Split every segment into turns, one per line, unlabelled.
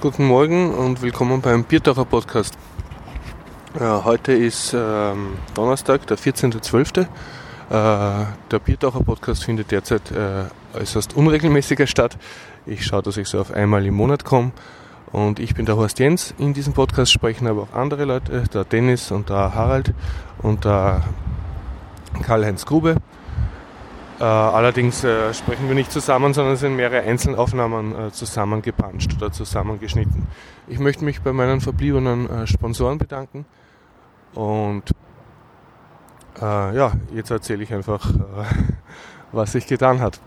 Guten Morgen und willkommen beim Biertaucher Podcast. Ja, heute ist ähm, Donnerstag, der 14.12. Äh, der Biertaucher Podcast findet derzeit äh, äußerst unregelmäßiger statt. Ich schaue, dass ich so auf einmal im Monat komme. Und ich bin der Horst Jens. In diesem Podcast sprechen aber auch andere Leute, der Dennis und der Harald und der Karl-Heinz Grube. Äh, allerdings äh, sprechen wir nicht zusammen, sondern sind mehrere Einzelaufnahmen äh, zusammengepanscht oder zusammengeschnitten. Ich möchte mich bei meinen verbliebenen Sponsoren bedanken und ja, jetzt erzähle ich einfach, was sich getan hat.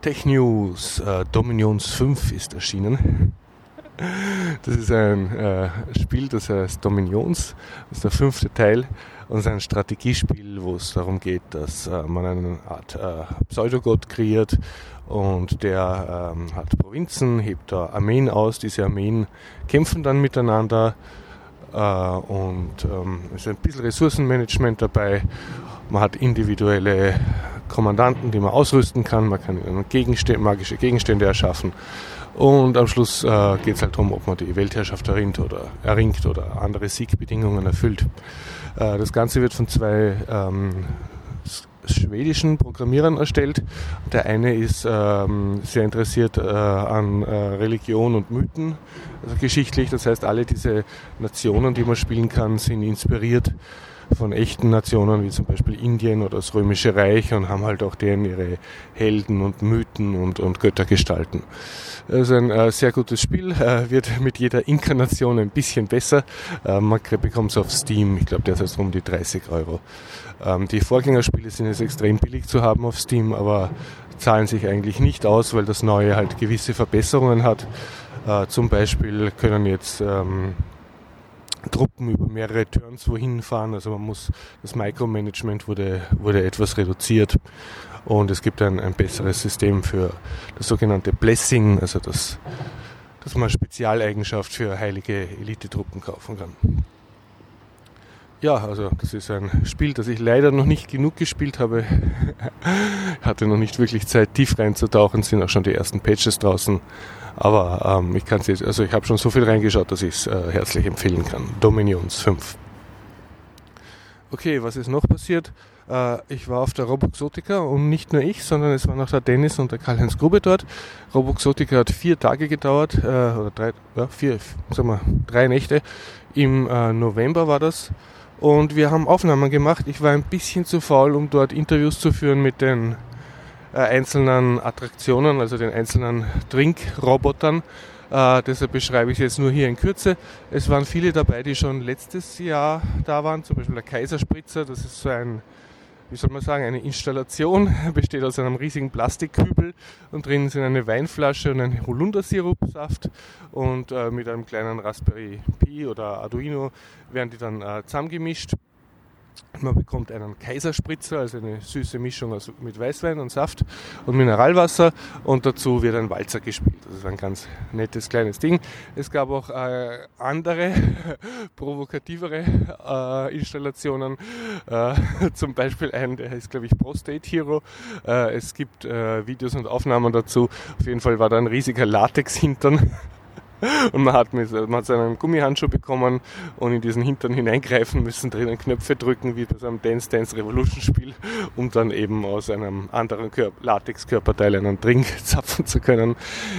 Tech News Dominions 5 ist erschienen. Das ist ein Spiel, das heißt Dominions. Das ist der fünfte Teil und ist ein Strategiespiel, wo es darum geht, dass äh, man eine Art äh, Pseudogott kreiert und der ähm, hat Provinzen, hebt da Armeen aus. Diese Armeen kämpfen dann miteinander äh, und ähm, es ist ein bisschen Ressourcenmanagement dabei. Man hat individuelle Kommandanten, die man ausrüsten kann. Man kann Gegenstände, magische Gegenstände erschaffen. Und am Schluss äh, geht es halt darum, ob man die Weltherrschaft erringt oder, erringt oder andere Siegbedingungen erfüllt. Äh, das Ganze wird von zwei ähm, schwedischen Programmierern erstellt. Der eine ist ähm, sehr interessiert äh, an äh, Religion und Mythen, also geschichtlich. Das heißt, alle diese Nationen, die man spielen kann, sind inspiriert von echten Nationen wie zum Beispiel Indien oder das Römische Reich und haben halt auch deren ihre Helden und Mythen und, und Göttergestalten. Also ein äh, sehr gutes Spiel, äh, wird mit jeder Inkarnation ein bisschen besser. Äh, man bekommt es auf Steam, ich glaube derzeit um die 30 Euro. Ähm, die Vorgängerspiele sind jetzt extrem billig zu haben auf Steam, aber zahlen sich eigentlich nicht aus, weil das neue halt gewisse Verbesserungen hat. Äh, zum Beispiel können jetzt ähm, Truppen über mehrere Turns wohin fahren. Also man muss, das Micromanagement wurde, wurde etwas reduziert und es gibt ein, ein besseres System für das sogenannte Blessing, also das, dass man Spezialeigenschaft für heilige Elitetruppen kaufen kann. Ja, also das ist ein Spiel, das ich leider noch nicht genug gespielt habe. Hatte noch nicht wirklich Zeit, tief reinzutauchen, sind auch schon die ersten Patches draußen. Aber ähm, ich kann es also ich habe schon so viel reingeschaut, dass ich es äh, herzlich empfehlen kann. Dominions 5. Okay, was ist noch passiert? Äh, ich war auf der Roboxotica und nicht nur ich, sondern es waren auch der Dennis und der Karl-Heinz Grube dort. Roboxotica hat vier Tage gedauert, äh, oder drei, ja, vier, sagen wir, drei Nächte. Im äh, November war das. Und wir haben Aufnahmen gemacht. Ich war ein bisschen zu faul, um dort Interviews zu führen mit den einzelnen Attraktionen, also den einzelnen Trinkrobotern. Äh, deshalb beschreibe ich es jetzt nur hier in Kürze. Es waren viele dabei, die schon letztes Jahr da waren, zum Beispiel der Kaiserspritzer, das ist so ein, wie soll man sagen, eine Installation, besteht aus einem riesigen Plastikkübel und drin sind eine Weinflasche und ein Holundersirupsaft und äh, mit einem kleinen Raspberry Pi oder Arduino werden die dann äh, zusammengemischt man bekommt einen Kaiserspritzer, also eine süße Mischung mit Weißwein und Saft und Mineralwasser und dazu wird ein Walzer gespielt. Das ist ein ganz nettes kleines Ding. Es gab auch äh, andere, provokativere äh, Installationen, äh, zum Beispiel einen, der heißt glaube ich Prostate Hero. Äh, es gibt äh, Videos und Aufnahmen dazu. Auf jeden Fall war da ein riesiger Latex-Hintern und man hat, mit, man hat so einen Gummihandschuh bekommen und in diesen Hintern hineingreifen müssen, drinnen Knöpfe drücken, wie so einem Dance Dance Revolution Spiel, um dann eben aus einem anderen Latex-Körperteil einen Drink zapfen zu können.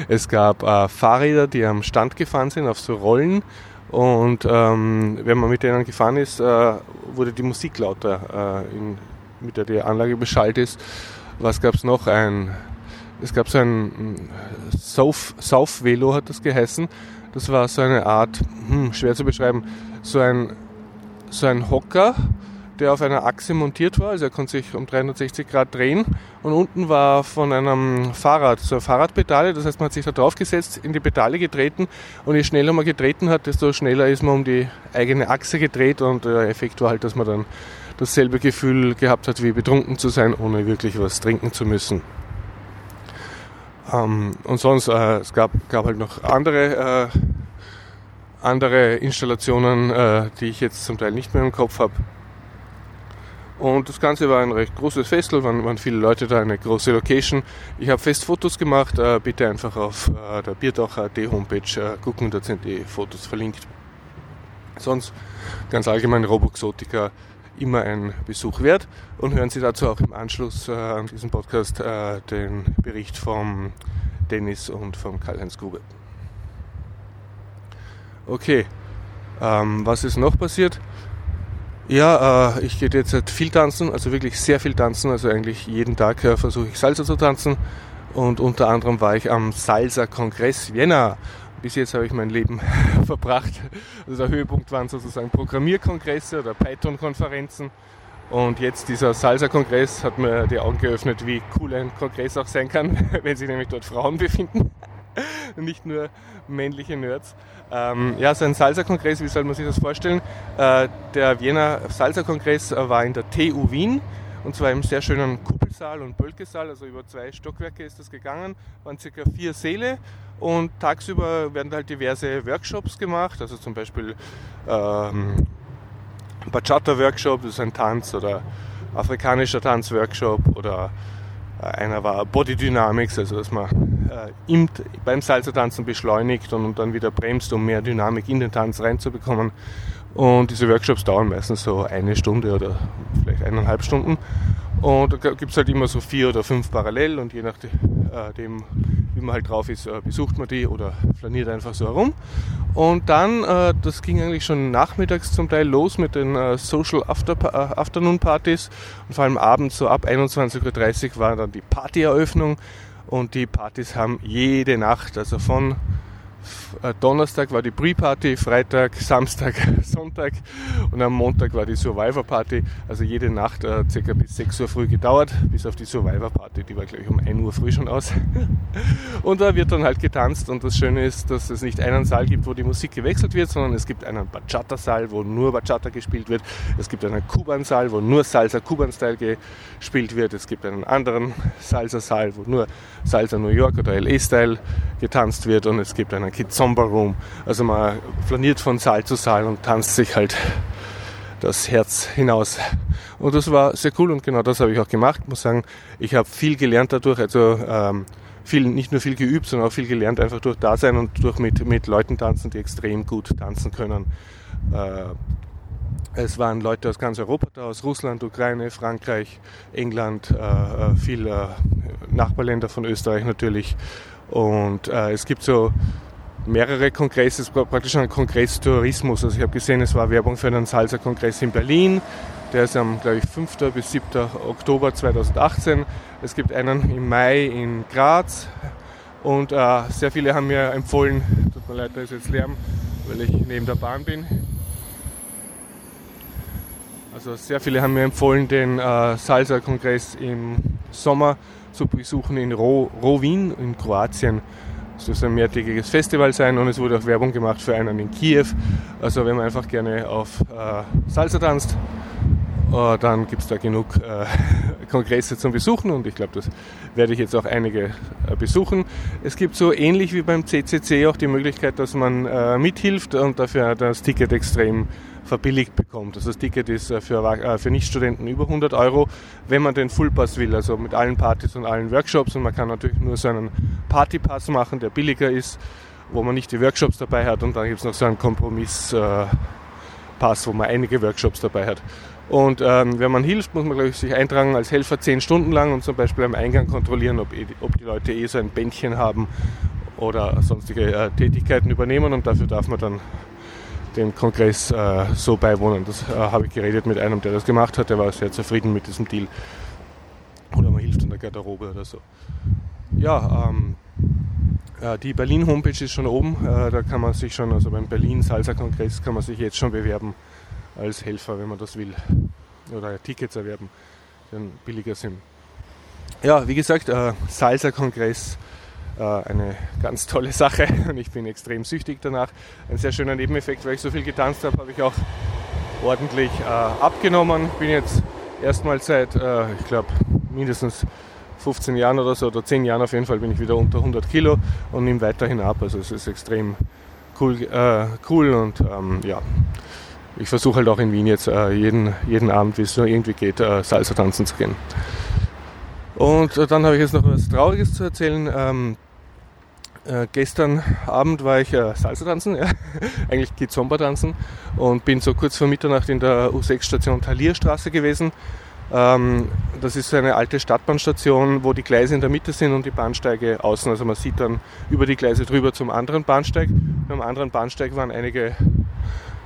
Es gab äh, Fahrräder, die am Stand gefahren sind, auf so Rollen. Und ähm, wenn man mit denen gefahren ist, äh, wurde die Musik lauter, äh, in, mit der die Anlage beschallt ist. Was gab es noch? Ein es gab so ein South, South Velo hat das geheißen. Das war so eine Art, hm, schwer zu beschreiben, so ein, so ein Hocker, der auf einer Achse montiert war, also er konnte sich um 360 Grad drehen. Und unten war von einem Fahrrad, so eine Fahrradpedale, das heißt man hat sich da drauf gesetzt, in die Pedale getreten. Und je schneller man getreten hat, desto schneller ist man um die eigene Achse gedreht. Und der Effekt war halt, dass man dann dasselbe Gefühl gehabt hat, wie betrunken zu sein, ohne wirklich was trinken zu müssen. Ähm, und sonst, äh, es gab, gab halt noch andere, äh, andere Installationen, äh, die ich jetzt zum Teil nicht mehr im Kopf habe. Und das Ganze war ein recht großes Festival, waren, waren viele Leute da, eine große Location. Ich habe fest Fotos gemacht, äh, bitte einfach auf äh, der Biertaucher.at Homepage äh, gucken, dort sind die Fotos verlinkt. Sonst ganz allgemein Roboxotica immer ein Besuch wert und hören Sie dazu auch im Anschluss äh, an diesen Podcast äh, den Bericht vom Dennis und vom Karl-Heinz Grube. Okay, ähm, was ist noch passiert? Ja, äh, ich gehe jetzt viel tanzen, also wirklich sehr viel tanzen. Also eigentlich jeden Tag äh, versuche ich Salsa zu tanzen. Und unter anderem war ich am Salsa-Kongress Vienna. Bis jetzt habe ich mein Leben verbracht. Also der Höhepunkt waren sozusagen Programmierkongresse oder Python-Konferenzen. Und jetzt dieser Salsa-Kongress hat mir die Augen geöffnet, wie cool ein Kongress auch sein kann, wenn sich nämlich dort Frauen befinden. Nicht nur männliche Nerds. Ähm, ja, so ein Salsa-Kongress, wie soll man sich das vorstellen? Äh, der Wiener Salsa-Kongress war in der TU Wien und zwar im sehr schönen Kuppelsaal und Bölkesaal, also über zwei Stockwerke ist das gegangen, waren circa vier Säle und tagsüber werden halt diverse Workshops gemacht, also zum Beispiel ähm, Bachata-Workshop, das ist ein Tanz oder afrikanischer Tanzworkshop oder äh, einer war Body Dynamics, also dass man äh, im, beim Salsa-Tanzen beschleunigt und, und, dann wieder bremst, um mehr Dynamik in den Tanz reinzubekommen. Und diese Workshops dauern meistens so eine Stunde oder vielleicht eineinhalb Stunden. Und da gibt es halt immer so vier oder fünf parallel und je nachdem, äh, wie man halt drauf ist, äh, besucht man die oder flaniert einfach so herum. Und dann, äh, das ging eigentlich schon nachmittags zum Teil los mit den Social After Afternoon Partys und vor allem abends so ab 21.30 Uhr war dann die Partyeröffnung und die Partys haben jede Nacht, also von Donnerstag war die Pre-Party, Freitag, Samstag, Sonntag und am Montag war die Survivor-Party. Also jede Nacht äh, circa bis 6 Uhr früh gedauert, bis auf die Survivor-Party, die war gleich um 1 Uhr früh schon aus. und da wird dann halt getanzt und das Schöne ist, dass es nicht einen Saal gibt, wo die Musik gewechselt wird, sondern es gibt einen Bachata-Saal, wo nur Bachata gespielt wird. Es gibt einen Kuban-Saal, wo nur Salsa Kuban-Style gespielt wird. Es gibt einen anderen Salsa-Saal, wo nur Salsa New York oder LA-Style getanzt wird und es gibt einen Kizomba Room. Also man flaniert von Saal zu Saal und tanzt sich halt das Herz hinaus. Und das war sehr cool und genau das habe ich auch gemacht. Ich muss sagen, ich habe viel gelernt dadurch. Also ähm, viel, nicht nur viel geübt, sondern auch viel gelernt, einfach durch Dasein und durch mit, mit Leuten tanzen, die extrem gut tanzen können. Äh, es waren Leute aus ganz Europa da, aus Russland, Ukraine, Frankreich, England, äh, äh viele äh, Nachbarländer von Österreich natürlich. Und äh, es gibt so mehrere Kongresse, es war praktisch ein Kongresstourismus. Also ich habe gesehen, es war Werbung für einen Salsa-Kongress in Berlin. Der ist am, glaube ich, 5. bis 7. Oktober 2018. Es gibt einen im Mai in Graz. Und äh, sehr viele haben mir empfohlen, tut mir leid, da ist jetzt Lärm, weil ich neben der Bahn bin. Also sehr viele haben mir empfohlen, den äh, Salsa-Kongress im Sommer zu besuchen in Ro Rowin in Kroatien. Es soll ein mehrtägiges Festival sein und es wurde auch Werbung gemacht für einen in Kiew. Also wenn man einfach gerne auf äh, Salsa tanzt, dann gibt es da genug äh, Kongresse zum Besuchen und ich glaube, das werde ich jetzt auch einige äh, besuchen. Es gibt so ähnlich wie beim CCC auch die Möglichkeit, dass man äh, mithilft und dafür das Ticket extrem verbilligt bekommt. Also das Ticket ist äh, für, äh, für Nichtstudenten über 100 Euro, wenn man den Fullpass will, also mit allen Partys und allen Workshops. Und man kann natürlich nur so einen Partypass machen, der billiger ist, wo man nicht die Workshops dabei hat. Und dann gibt es noch so einen Kompromisspass, wo man einige Workshops dabei hat. Und ähm, wenn man hilft, muss man glaube ich, sich eintragen als Helfer zehn Stunden lang und zum Beispiel am Eingang kontrollieren, ob, eh, ob die Leute eh so ein Bändchen haben oder sonstige äh, Tätigkeiten übernehmen und dafür darf man dann dem Kongress äh, so beiwohnen. Das äh, habe ich geredet mit einem, der das gemacht hat, der war sehr zufrieden mit diesem Deal. Oder man hilft in der Garderobe oder so. Ja, ähm, äh, die Berlin-Homepage ist schon oben. Äh, da kann man sich schon, also beim Berlin-Salsa-Kongress kann man sich jetzt schon bewerben als Helfer, wenn man das will. Oder Tickets erwerben, die dann billiger sind. Ja, wie gesagt, äh, Salsa-Kongress äh, eine ganz tolle Sache und ich bin extrem süchtig danach. Ein sehr schöner Nebeneffekt, weil ich so viel getanzt habe, habe ich auch ordentlich äh, abgenommen. Bin jetzt erstmals seit, äh, ich glaube, mindestens 15 Jahren oder so, oder 10 Jahren auf jeden Fall, bin ich wieder unter 100 Kilo und nehme weiterhin ab. Also es ist extrem cool, äh, cool und ähm, ja, ich versuche halt auch in Wien jetzt äh, jeden, jeden Abend, wie es nur irgendwie geht, äh, Salsa tanzen zu gehen. Und äh, dann habe ich jetzt noch was Trauriges zu erzählen. Ähm, äh, gestern Abend war ich äh, Salsa tanzen, ja. eigentlich Kizomba tanzen und bin so kurz vor Mitternacht in der U6-Station Talierstraße gewesen. Ähm, das ist eine alte Stadtbahnstation, wo die Gleise in der Mitte sind und die Bahnsteige außen. Also man sieht dann über die Gleise drüber zum anderen Bahnsteig. Am anderen Bahnsteig waren einige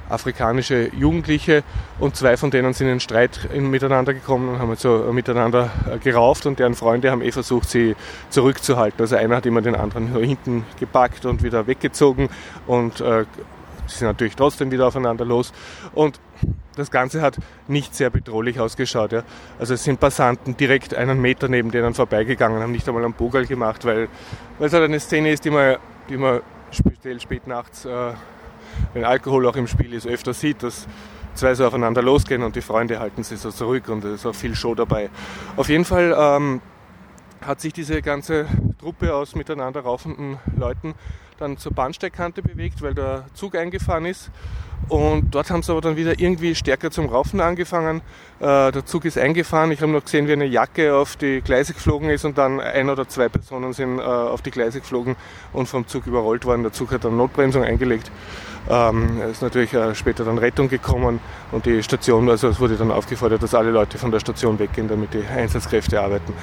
afrikanische Jugendliche und zwei von denen sind in Streit miteinander gekommen und haben so miteinander äh, gerauft und deren Freunde haben eh versucht, sie zurückzuhalten. Also einer hat immer den anderen hinten gepackt und wieder weggezogen und äh, sie sind natürlich trotzdem wieder aufeinander los und das Ganze hat nicht sehr bedrohlich ausgeschaut. Ja. Also es sind Passanten direkt einen Meter neben denen vorbeigegangen, haben nicht einmal einen Bogal gemacht, weil, weil es halt eine Szene ist, die man, die man speziell spät nachts äh, wenn Alkohol auch im Spiel ist, öfter sieht, dass zwei so aufeinander losgehen und die Freunde halten sich so zurück und es ist auch viel Show dabei. Auf jeden Fall ähm, hat sich diese ganze Truppe aus miteinander raufenden Leuten dann zur Bahnsteigkante bewegt, weil der Zug eingefahren ist. Und dort haben sie aber dann wieder irgendwie stärker zum Raufen angefangen. Äh, der Zug ist eingefahren. Ich habe noch gesehen, wie eine Jacke auf die Gleise geflogen ist und dann ein oder zwei Personen sind äh, auf die Gleise geflogen und vom Zug überrollt worden. Der Zug hat dann Notbremsung eingelegt. Ähm, es ist natürlich äh, später dann Rettung gekommen und die Station, also es wurde dann aufgefordert, dass alle Leute von der Station weggehen, damit die Einsatzkräfte arbeiten.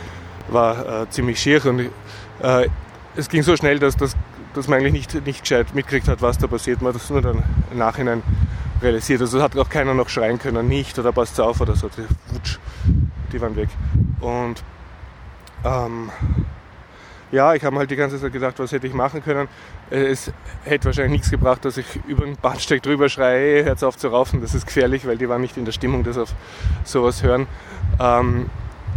War äh, ziemlich schier und äh, es ging so schnell, dass das dass man eigentlich nicht, nicht gescheit mitgekriegt hat, was da passiert. Man hat das nur dann im Nachhinein realisiert. Also hat auch keiner noch schreien können, nicht oder passt auf oder so. Die, wutsch, die waren weg. Und ähm, ja, ich habe halt die ganze Zeit gedacht, was hätte ich machen können. Es hätte wahrscheinlich nichts gebracht, dass ich über den Bahnsteig drüber schreie, hört auf zu raufen. Das ist gefährlich, weil die waren nicht in der Stimmung, das auf sowas hören. Ähm,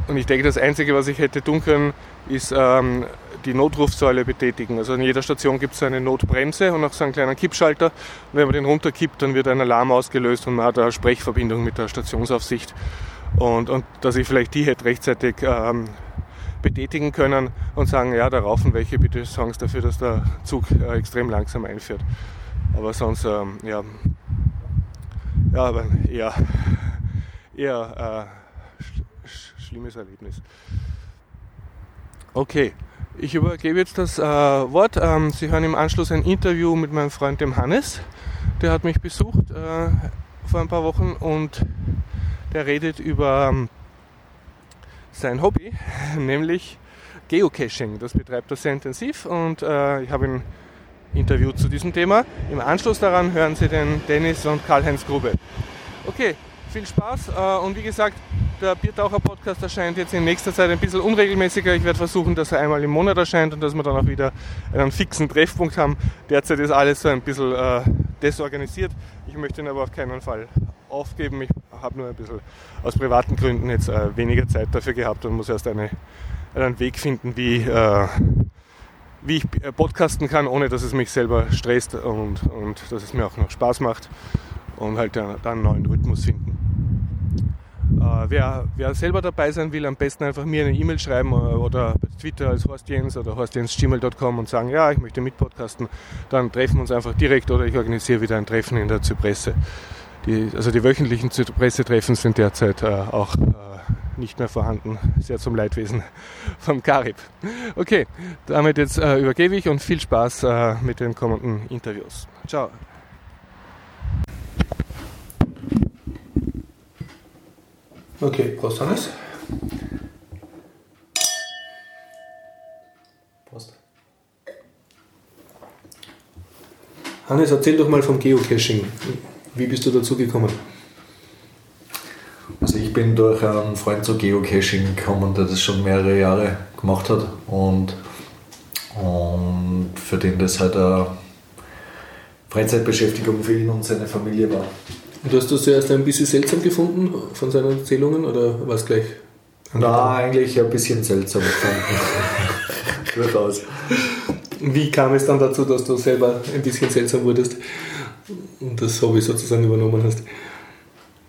und ich denke, das Einzige, was ich hätte tun können, ist ähm, die Notrufsäule betätigen. Also an jeder Station gibt es eine Notbremse und auch so einen kleinen Kippschalter. Und wenn man den runterkippt, dann wird ein Alarm ausgelöst und man hat eine Sprechverbindung mit der Stationsaufsicht. Und, und dass ich vielleicht die hätte rechtzeitig ähm, betätigen können und sagen, ja, da raufen welche, bitte sorgen Sie dafür, dass der Zug äh, extrem langsam einfährt. Aber sonst, ähm, ja, ja, aber eher, eher äh, sch schlimmes Erlebnis. Okay, ich übergebe jetzt das äh, Wort. Ähm, Sie hören im Anschluss ein Interview mit meinem Freund dem Hannes. Der hat mich besucht äh, vor ein paar Wochen und der redet über ähm, sein Hobby, nämlich Geocaching. Das betreibt er sehr intensiv und äh, ich habe ihn interviewt zu diesem Thema. Im Anschluss daran hören Sie den Dennis und Karl-Heinz Grube. Okay, viel Spaß äh, und wie gesagt, der Biertaucher-Podcast erscheint jetzt in nächster Zeit ein bisschen unregelmäßiger. Ich werde versuchen, dass er einmal im Monat erscheint und dass wir dann auch wieder einen fixen Treffpunkt haben. Derzeit ist alles so ein bisschen äh, desorganisiert. Ich möchte ihn aber auf keinen Fall aufgeben. Ich habe nur ein bisschen aus privaten Gründen jetzt äh, weniger Zeit dafür gehabt und muss erst eine, einen Weg finden, wie, äh, wie ich äh, podcasten kann, ohne dass es mich selber stresst und, und dass es mir auch noch Spaß macht und halt dann einen neuen Rhythmus finden. Äh, wer, wer, selber dabei sein will, am besten einfach mir eine E-Mail schreiben äh, oder bei Twitter als Horst Jens oder horstjens.gmail.com und sagen, ja, ich möchte mitpodcasten. Dann treffen wir uns einfach direkt oder ich organisiere wieder ein Treffen in der Zypresse. Die, also die wöchentlichen Zypresse-Treffen sind derzeit äh, auch äh, nicht mehr vorhanden. Sehr zum Leidwesen vom Karib. Okay, damit jetzt äh, übergebe ich und viel Spaß äh, mit den kommenden Interviews. Ciao. Okay, Prost Hannes. Prost. Hannes, erzähl doch mal vom Geocaching. Wie bist du dazu gekommen?
Also ich bin durch einen Freund zu Geocaching gekommen, der das schon mehrere Jahre gemacht hat und, und für den das halt eine Freizeitbeschäftigung für ihn und seine Familie war.
Und du hast das zuerst ein bisschen seltsam gefunden von seinen Erzählungen oder war es gleich?
Na, eigentlich ein bisschen seltsam gefunden.
Durchaus. Wie kam es dann dazu, dass du selber ein bisschen seltsam wurdest das Hobby sozusagen übernommen hast?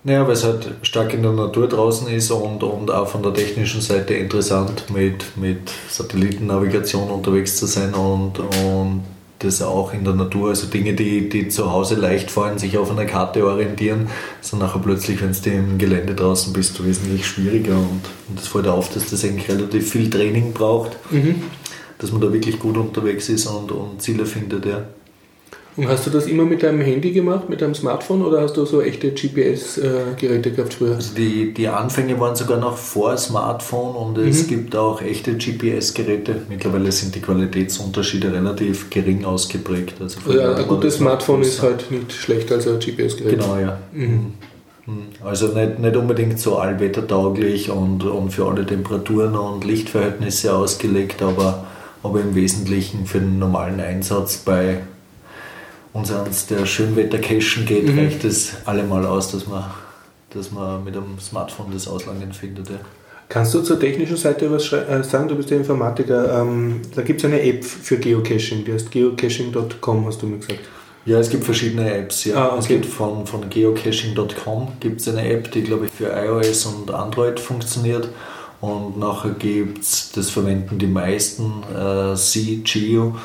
Naja, weil es halt stark in der Natur draußen ist und, und auch von der technischen Seite interessant, mit, mit Satellitennavigation unterwegs zu sein und, und das auch in der Natur. Also Dinge, die, die zu Hause leicht fallen, sich auf einer Karte orientieren, sind nachher plötzlich, wenn du im Gelände draußen bist, wesentlich schwieriger. Und, und das fällt auf, dass das eigentlich relativ viel Training braucht, mhm. dass man da wirklich gut unterwegs ist und, und Ziele findet. Ja.
Und hast du das immer mit deinem Handy gemacht, mit deinem Smartphone oder hast du so echte GPS-Geräte gehabt früher?
Also die, die Anfänge waren sogar noch vor Smartphone und es mhm. gibt auch echte GPS-Geräte. Mittlerweile sind die Qualitätsunterschiede relativ gering ausgeprägt.
Also ja, ein gutes Smartphone ist halt nicht schlechter als ein GPS-Gerät.
Genau, ja. Mhm. mhm. Also nicht, nicht unbedingt so allwettertauglich und, und für alle Temperaturen und Lichtverhältnisse ausgelegt, aber, aber im Wesentlichen für den normalen Einsatz bei uns ans der Schönwetter-Cachen geht, mhm. reicht es allemal aus, dass man, dass man mit einem Smartphone das Auslangen findet. Ja.
Kannst du zur technischen Seite was äh, sagen? Du bist ja Informatiker. Ähm, da gibt es eine App für Geocaching, die heißt geocaching.com, hast du mir gesagt.
Ja, es gibt verschiedene Apps. Ja. Ah, okay. Es gibt von, von geocaching.com gibt es eine App, die glaube ich für iOS und Android funktioniert. Und nachher gibt es, das verwenden die meisten, äh, C-Geo.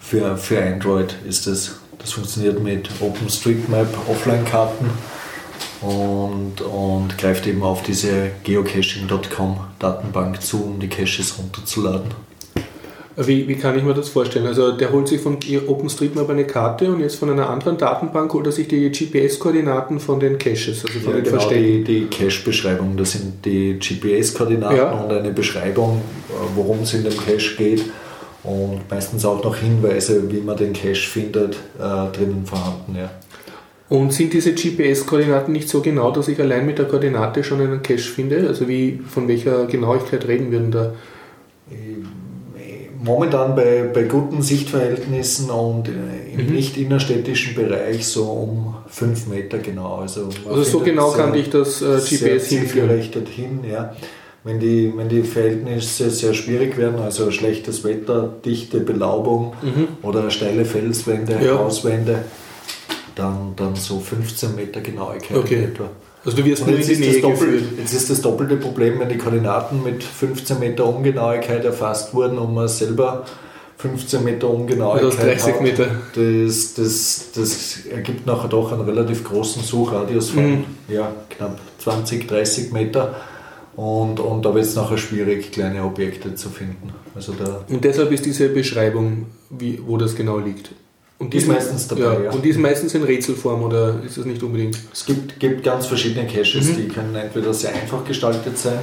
Für, für Android ist das das funktioniert mit OpenStreetMap Offline-Karten und, und greift eben auf diese geocaching.com Datenbank zu, um die Caches runterzuladen.
Wie, wie kann ich mir das vorstellen? Also der holt sich von OpenStreetMap eine Karte und jetzt von einer anderen Datenbank holt er sich die GPS-Koordinaten von den Caches, also von
ja,
den
genau, Verstecken. Die, die Cache-Beschreibung, das sind die GPS-Koordinaten ja. und eine Beschreibung, worum es in dem Cache geht und meistens auch noch Hinweise, wie man den Cache findet, äh, drinnen vorhanden. Ja.
Und sind diese GPS-Koordinaten nicht so genau, dass ich allein mit der Koordinate schon einen Cache finde? Also wie, von welcher Genauigkeit reden wir denn da?
Momentan bei, bei guten Sichtverhältnissen und im mhm. nicht innerstädtischen Bereich so um 5 Meter genau.
Also, also so genau kann ich das äh, GPS hinführen?
hin, ja wenn die, wenn die Verhältnisse sehr schwierig werden, also schlechtes Wetter, dichte Belaubung mhm. oder steile Felswände, ja. Hauswände, dann, dann so 15 Meter Genauigkeit
okay. etwa. Also du wirst nur in
die Nähe Jetzt ist das doppelte Problem, wenn die Koordinaten mit 15 Meter Ungenauigkeit erfasst wurden und man selber 15 Meter Ungenauigkeit
also 30 hat, Meter.
Das, das, das ergibt nachher doch einen relativ großen Suchradius von mhm. ja, knapp 20, 30 Meter. Und, und da wird es nachher schwierig, kleine Objekte zu finden. Also da
und deshalb ist diese Beschreibung, wie, wo das genau liegt. Und die ist meistens dabei. Ja, ja. Und die ist meistens in Rätselform oder ist das nicht unbedingt?
Es gibt, gibt ganz verschiedene Caches, mhm. die können entweder sehr einfach gestaltet sein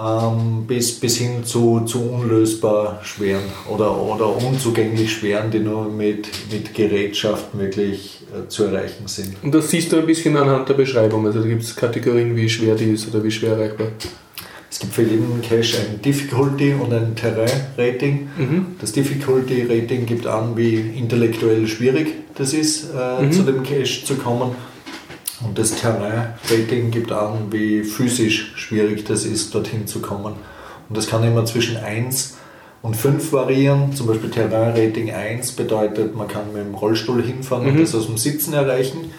ähm, bis, bis hin zu, zu unlösbar schweren oder, oder unzugänglich schweren, die nur mit, mit Gerätschaften wirklich äh, zu erreichen sind.
Und das siehst du ein bisschen anhand der Beschreibung. Also da gibt es Kategorien, wie schwer die ist oder wie schwer erreichbar.
Es gibt für jeden Cache ein Difficulty und ein Terrain-Rating. Mhm. Das Difficulty-Rating gibt an, wie intellektuell schwierig das ist, äh, mhm. zu dem Cache zu kommen. Und das Terrain-Rating gibt an, wie physisch schwierig das ist, dorthin zu kommen. Und das kann immer zwischen 1 und 5 variieren. Zum Beispiel Terrain-Rating 1 bedeutet, man kann mit dem Rollstuhl hinfahren mhm. und das aus dem Sitzen erreichen.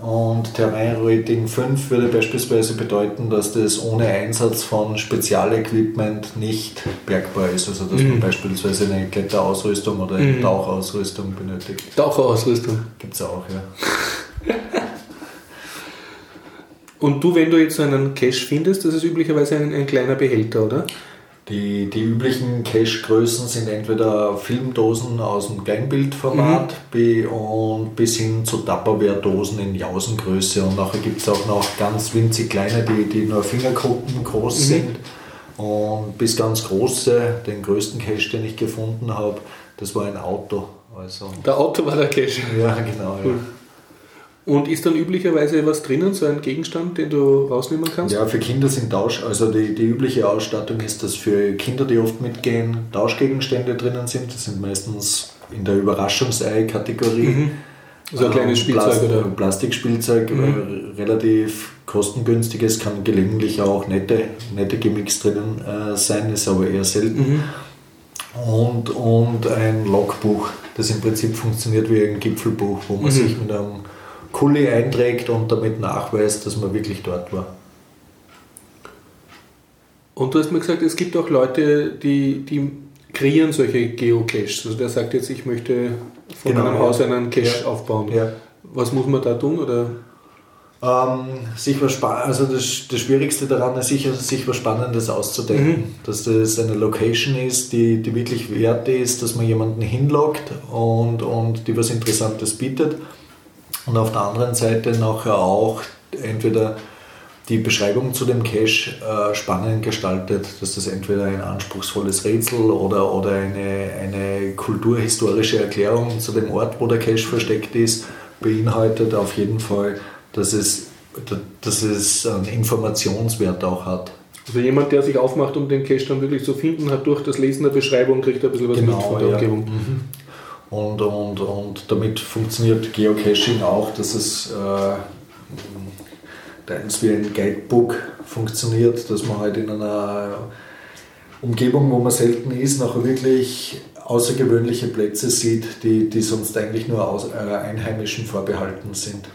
Und Terrain-Rating 5 würde beispielsweise bedeuten, dass das ohne Einsatz von Spezialequipment nicht bergbar ist. Also dass mhm. man beispielsweise eine Kletterausrüstung oder eine mhm. Tauchausrüstung benötigt.
Tauchausrüstung?
Gibt es auch, ja.
Und du, wenn du jetzt so einen Cache findest, das ist üblicherweise ein, ein kleiner Behälter, oder?
Die, die üblichen Cache-Größen sind entweder Filmdosen aus dem Kleinbildformat mhm. und bis hin zu Tupperware-Dosen in Jausengröße. Und nachher gibt es auch noch ganz winzig kleine, die, die nur Fingerkuppen groß mhm. sind. Und bis ganz große, den größten Cache, den ich gefunden habe, das war ein Auto.
Also, der Auto war der Cache?
Ja, genau. Cool.
Und ist dann üblicherweise was drinnen, so ein Gegenstand, den du rausnehmen kannst?
Ja, für Kinder sind Tausch, also die, die übliche Ausstattung ist, dass für Kinder, die oft mitgehen, Tauschgegenstände drinnen sind. Das sind meistens in der Überraschungsei-Kategorie. Mhm.
So ein kleines ähm, Spielzeug
Plast oder? Plastikspielzeug, mhm. Äh, relativ kostengünstiges, kann gelegentlich auch nette, nette Gimmicks drinnen äh, sein, ist aber eher selten. Mhm. Und, und ein Logbuch, das im Prinzip funktioniert wie ein Gipfelbuch, wo man mhm. sich mit einem Kuli einträgt und damit nachweist, dass man wirklich dort war.
Und du hast mir gesagt, es gibt auch Leute, die, die kreieren solche Geocaches? Also der sagt jetzt, ich möchte von genau, meinem Haus einen Cache ja. aufbauen. Ja. Was muss man da tun? Oder?
Ähm, sich was also das, das Schwierigste daran ist sicher, sich was Spannendes auszudenken. Mhm. Dass das eine Location ist, die, die wirklich wert ist, dass man jemanden hinlockt und, und die was Interessantes bietet. Und auf der anderen Seite nachher auch entweder die Beschreibung zu dem Cache äh, spannend gestaltet, dass das entweder ein anspruchsvolles Rätsel oder, oder eine, eine kulturhistorische Erklärung zu dem Ort, wo der Cache versteckt ist, beinhaltet auf jeden Fall, dass es, dass es einen Informationswert auch hat.
Also jemand, der sich aufmacht, um den Cache dann wirklich zu finden, hat durch das Lesen der Beschreibung kriegt ein bisschen was genau, mit von der ja. Umgebung. Mhm.
Und, und, und damit funktioniert Geocaching auch, dass es äh, teils wie ein Guidebook funktioniert, dass man halt in einer Umgebung, wo man selten ist, nachher wirklich außergewöhnliche Plätze sieht, die, die sonst eigentlich nur aus, äh, Einheimischen vorbehalten sind.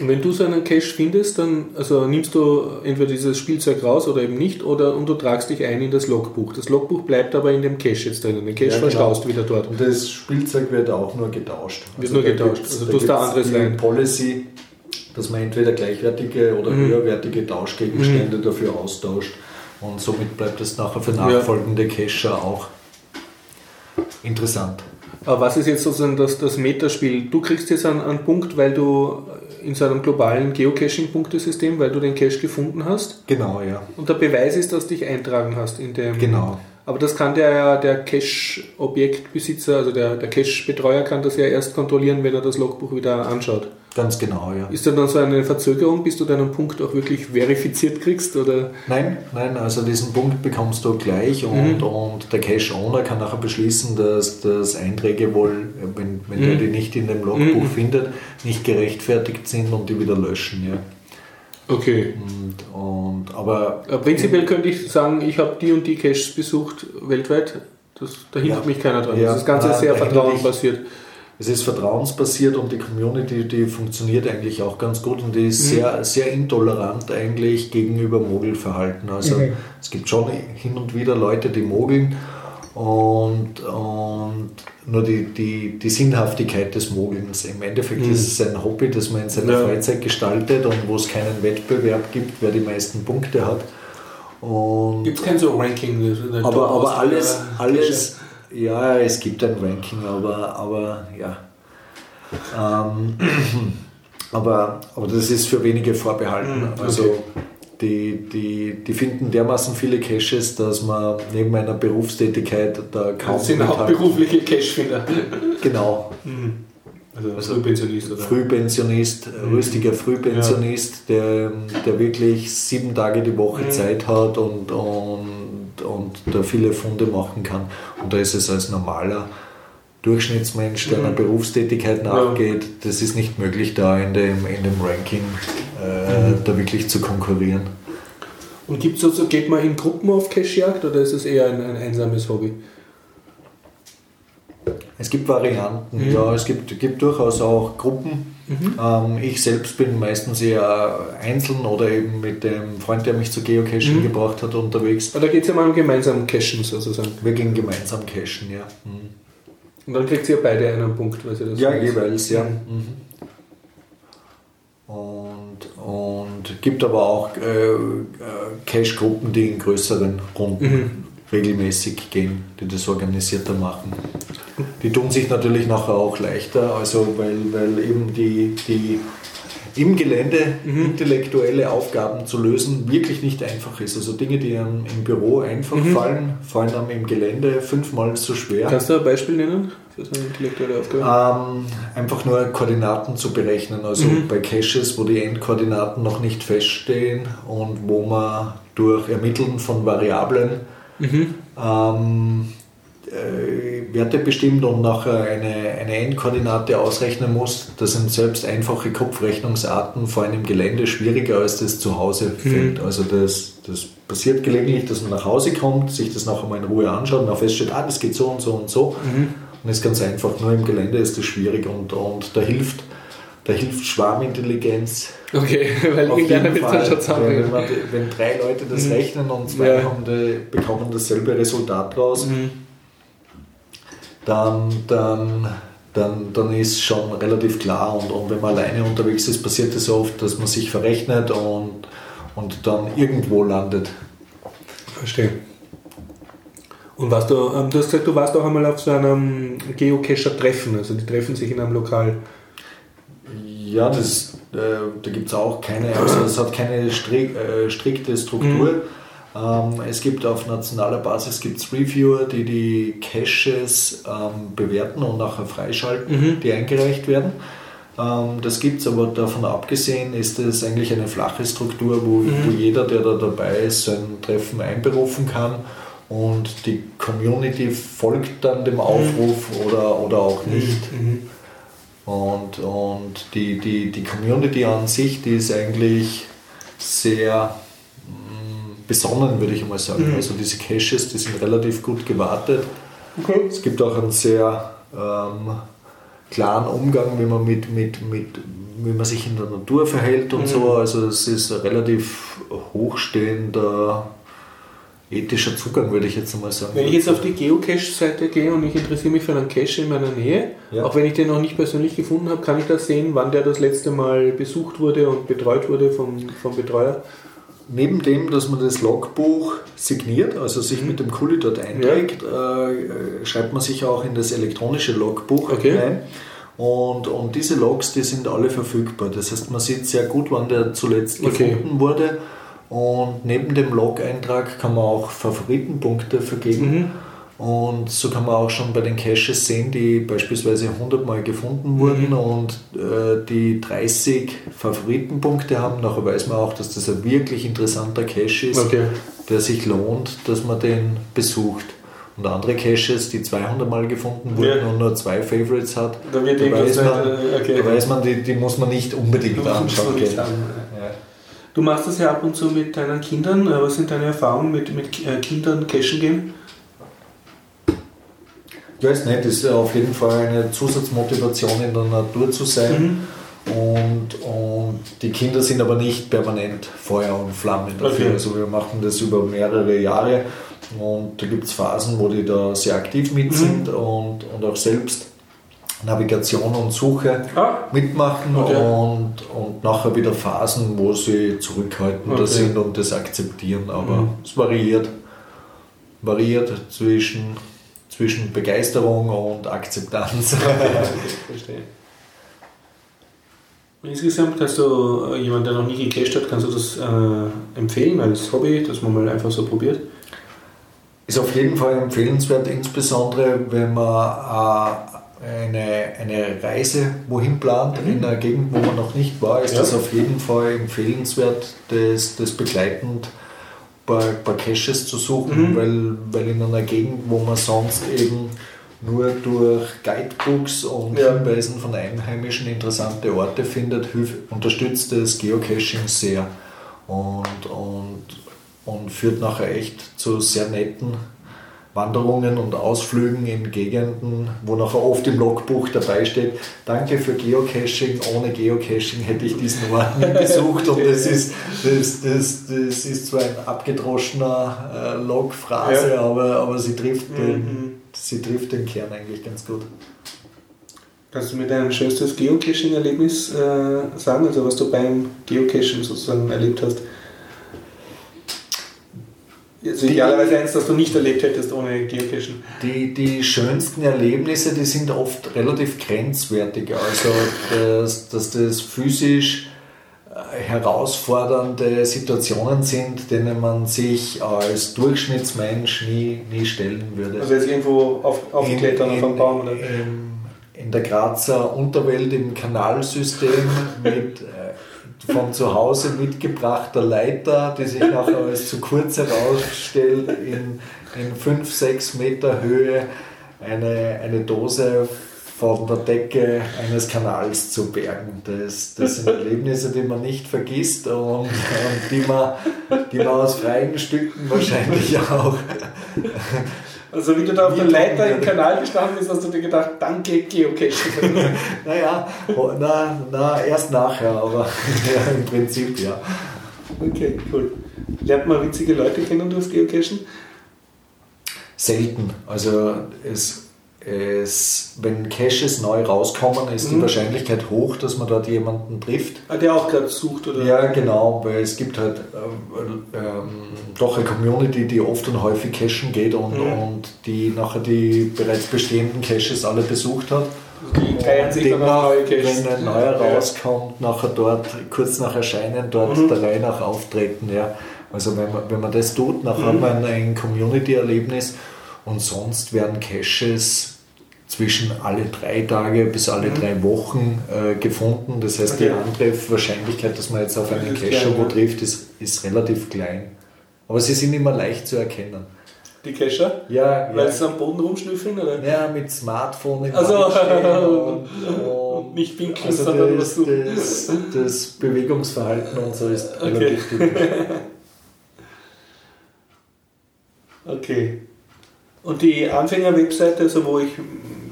Und wenn du so einen Cache findest, dann also nimmst du entweder dieses Spielzeug raus oder eben nicht, oder und du tragst dich ein in das Logbuch. Das Logbuch bleibt aber in dem Cache jetzt drin. Den Cache ja, verstaust genau. wieder dort.
Und das Spielzeug wird auch nur getauscht.
Wird also nur getauscht. Also du tust da anderes rein.
Policy, dass man entweder gleichwertige oder mhm. höherwertige Tauschgegenstände mhm. dafür austauscht. Und somit bleibt es nachher für nachfolgende ja. Cacher auch interessant.
Aber was ist jetzt sozusagen das, das Metaspiel? Du kriegst jetzt einen, einen Punkt, weil du in so einem globalen Geocaching-Punktesystem, weil du den Cache gefunden hast.
Genau, ja.
Und der Beweis ist, dass du dich eintragen hast in dem.
Genau.
Aber das kann der, der Cache-Objektbesitzer, also der, der Cache-Betreuer kann das ja erst kontrollieren, wenn er das Logbuch wieder anschaut.
Ganz genau, ja.
Ist da dann so eine Verzögerung, bis du deinen Punkt auch wirklich verifiziert kriegst? Oder?
Nein, nein, also diesen Punkt bekommst du gleich und, mhm. und der Cache-Owner kann nachher beschließen, dass, dass Einträge wohl, wenn, wenn mhm. er die nicht in dem Logbuch mhm. findet, nicht gerechtfertigt sind und die wieder löschen. Ja.
Okay.
Und, und, aber
Prinzipiell könnte ich sagen, ich habe die und die Caches besucht weltweit. Das, da hindert ja, mich keiner dran. Ja, das Ganze ist sehr vertrauensbasiert.
Es ist vertrauensbasiert und die Community, die funktioniert eigentlich auch ganz gut und die ist mhm. sehr, sehr intolerant eigentlich gegenüber Mogelverhalten. Also mhm. es gibt schon hin und wieder Leute, die mogeln und, und nur die, die, die Sinnhaftigkeit des Mogelns. Im Endeffekt mhm. ist es ein Hobby, das man in seiner ja. Freizeit gestaltet und wo es keinen Wettbewerb gibt, wer die meisten Punkte hat.
Gibt es kein so Ranking?
Aber, aber alles, alles, ja, es gibt ein Ranking, aber, aber ja. Ähm, aber, aber das ist für wenige vorbehalten. Okay. Also die, die, die finden dermaßen viele Caches, dass man neben einer Berufstätigkeit da kaum.
Das sind hauptberufliche Cache-Finder.
Genau.
Mhm. Also, also Frühpensionist, oder?
Frühpensionist, mhm. rüstiger Frühpensionist, ja. der, der wirklich sieben Tage die Woche mhm. Zeit hat und, und, und da viele Funde machen kann. Und da ist es als normaler Durchschnittsmensch, der einer mhm. Berufstätigkeit nachgeht, das ist nicht möglich, da in dem, in dem Ranking äh, mhm. da wirklich zu konkurrieren.
Und gibt's also, geht man in Gruppen auf Cashjagd oder ist es eher ein, ein einsames Hobby?
Es gibt Varianten, mhm. ja, es gibt, gibt durchaus auch Gruppen. Mhm. Ähm, ich selbst bin meistens eher einzeln oder eben mit dem Freund, der mich zu Geocaching mhm. gebracht hat, unterwegs.
Aber da geht es ja mal um gemeinsam Cachen sozusagen.
Wir gehen gemeinsam cachen, ja. Mhm.
Und dann kriegt ihr beide einen Punkt, weil sie das
Ja, jeweils, ja. Mhm. Und, und gibt aber auch äh, äh Cache-Gruppen, die in größeren Runden mhm. Regelmäßig gehen, die das organisierter machen. Die tun sich natürlich nachher auch leichter, also weil, weil eben die, die im Gelände mhm. intellektuelle Aufgaben zu lösen wirklich nicht einfach ist. Also Dinge, die einem im Büro einfach mhm. fallen, fallen einem im Gelände fünfmal so schwer.
Kannst du ein Beispiel nennen für so eine intellektuelle Aufgabe?
Ähm, einfach nur Koordinaten zu berechnen. Also mhm. bei Caches, wo die Endkoordinaten noch nicht feststehen und wo man durch Ermitteln von Variablen mhm. ähm, äh, Werte bestimmt und nachher eine, eine Endkoordinate ausrechnen muss. Das sind selbst einfache Kopfrechnungsarten, vor allem im Gelände, schwieriger als das zu Hause mhm. fällt. Also das, das passiert gelegentlich, dass man nach Hause kommt, sich das nachher mal in Ruhe anschaut und auch feststellt, ah, das geht so und so und so. Mhm. Und das ist ganz einfach, nur im Gelände ist das schwierig und, und da hilft da hilft Schwarmintelligenz.
Okay, weil irgendeiner wird dann schon
zusammenbringen. Wenn, wenn drei Leute das mhm. rechnen und zwei ja. haben die, bekommen dasselbe Resultat raus, mhm dann, dann, dann, dann ist schon relativ klar. Und, und wenn man alleine unterwegs ist, passiert es oft, dass man sich verrechnet und, und dann irgendwo landet.
Verstehe. Und warst du, ähm, du hast gesagt, du warst auch einmal auf so einem Geocacher-Treffen, also die treffen sich in einem Lokal.
Ja, das, da gibt es auch keine, also es hat keine strik, äh, strikte Struktur. Mhm. Ähm, es gibt auf nationaler Basis gibt's Reviewer, die die Caches ähm, bewerten und nachher freischalten, mhm. die eingereicht werden. Ähm, das gibt es, aber davon abgesehen ist es eigentlich eine flache Struktur, wo, mhm. wo jeder, der da dabei ist, sein Treffen einberufen kann und die Community folgt dann dem Aufruf mhm. oder, oder auch nicht. Mhm. Und, und die, die, die Community an sich, die ist eigentlich sehr mm, besonnen, würde ich mal sagen. Mhm. Also diese Caches, die sind relativ gut gewartet. Okay. Es gibt auch einen sehr ähm, klaren Umgang, wie man mit, mit, mit wie man sich in der Natur verhält und mhm. so. Also es ist ein relativ hochstehender ethischer Zugang, würde ich jetzt einmal sagen.
Wenn ich jetzt auf die Geocache-Seite gehe und ich interessiere mich für einen Cache in meiner Nähe, ja. auch wenn ich den noch nicht persönlich gefunden habe, kann ich da sehen, wann der das letzte Mal besucht wurde und betreut wurde vom, vom Betreuer?
Neben dem, dass man das Logbuch signiert, also sich mhm. mit dem Kuli dort einträgt, ja. äh, schreibt man sich auch in das elektronische Logbuch okay. hinein. Und, und diese Logs, die sind alle verfügbar. Das heißt, man sieht sehr gut, wann der zuletzt okay. gefunden wurde und neben dem Log-Eintrag kann man auch Favoritenpunkte vergeben. Mhm. Und so kann man auch schon bei den Caches sehen, die beispielsweise 100 Mal gefunden wurden mhm. und äh, die 30 Favoritenpunkte haben. Nachher weiß man auch, dass das ein wirklich interessanter Cache ist, okay. der sich lohnt, dass man den besucht. Und andere Caches, die 200 Mal gefunden wurden ja. und nur zwei Favorites hat, da, da weiß, man, äh, okay. da weiß man, die, die muss man nicht unbedingt anschauen.
Du machst das ja ab und zu mit deinen Kindern. Äh, was sind deine Erfahrungen mit, mit äh, Kindern cashen gehen?
Weiß nicht, das ist auf jeden Fall eine Zusatzmotivation in der Natur zu sein. Mhm. Und, und die Kinder sind aber nicht permanent Feuer und Flamme dafür. Okay. Also wir machen das über mehrere Jahre und da gibt es Phasen, wo die da sehr aktiv mit mhm. sind und, und auch selbst Navigation und Suche ah. mitmachen okay. und, und nachher wieder Phasen, wo sie zurückhaltender okay. sind und das akzeptieren. Aber mhm. es variiert. Variiert zwischen, zwischen Begeisterung und Akzeptanz. Verstehe.
Insgesamt kannst du äh, jemand, der noch nie gecached hat, kannst du das äh, empfehlen als Hobby, dass man mal einfach so probiert?
Ist auf jeden Fall empfehlenswert, insbesondere wenn man äh, eine, eine Reise wohin plant, mhm. in einer Gegend, wo man noch nicht war, ist ja. das auf jeden Fall empfehlenswert, das, das begleitend bei, bei Caches zu suchen, mhm. weil, weil in einer Gegend, wo man sonst eben nur durch Guidebooks und ja. Hinweisen von Einheimischen interessante Orte findet, unterstützt das Geocaching sehr und, und, und führt nachher echt zu sehr netten Wanderungen und Ausflügen in Gegenden, wo nachher oft im Logbuch dabei steht, danke für Geocaching, ohne Geocaching hätte ich diesen Ort nie besucht und das ist, das, das, das ist zwar ein abgedroschener äh, Logphrase, ja. aber, aber sie, trifft den, mhm. sie trifft den Kern eigentlich ganz gut.
Kannst du mir dein schönstes Geocaching-Erlebnis äh, sagen, also was du beim Geocaching sozusagen erlebt hast? Also idealerweise eins, das du nicht erlebt hättest ohne Geocachen.
Die, die schönsten Erlebnisse, die sind oft relativ grenzwertig. Also, dass, dass das physisch äh, herausfordernde Situationen sind, denen man sich als Durchschnittsmensch nie, nie stellen würde.
Also jetzt irgendwo auf, aufklettern auf einem Baum oder?
In, in der Grazer Unterwelt im Kanalsystem mit äh, von zu Hause mitgebrachter Leiter, die sich nachher als zu kurz herausstellt, in, in 5, 6 Meter Höhe eine, eine Dose von der Decke eines Kanals zu bergen. Das, das sind Erlebnisse, die man nicht vergisst und, und die, man, die man aus freien Stücken wahrscheinlich auch
also wie du da auf der Leiter im Kanal gestanden bist, hast du dir gedacht, danke Geocaching.
naja, na, na, erst nachher, aber ja, im Prinzip ja.
Okay, cool. Lernt man witzige Leute kennen durchs Geocachen?
Selten. Also es es, wenn Caches neu rauskommen, ist die
Mhm.
Wahrscheinlichkeit hoch, dass man dort jemanden trifft.
Ah, Der auch gerade sucht, oder?
Ja, genau, weil es gibt halt ähm, ähm, doch eine Community, die oft und häufig cachen geht und,
Mhm.
und die nachher die bereits bestehenden Caches alle besucht hat.
Die teilen sich dann neue Caches.
wenn ein neuer
Ja.
rauskommt, nachher dort kurz nach Erscheinen dort
Mhm.
der Reihe nach auftreten. Ja. Also wenn man, wenn man das tut, nachher hat man ein Community-Erlebnis und sonst werden Caches zwischen alle drei Tage bis alle drei Wochen äh, gefunden. Das heißt, die
Mhm. Okay.
Antreffwahrscheinlichkeit, dass man jetzt auf einen wo
ja.
trifft, ist, ist relativ klein. Aber sie sind immer leicht zu erkennen.
Die Cacher?
Ja,
Weil
ja.
sie am Boden rumschnüffeln, oder?
Ja, mit Smartphone im
Also,
und,
und nicht pinkeln,
also
sondern
das,
was
das, das Bewegungsverhalten und so ist
Okay.
relativ typisch.
Okay. Und die Anfänger-Webseite, also wo ich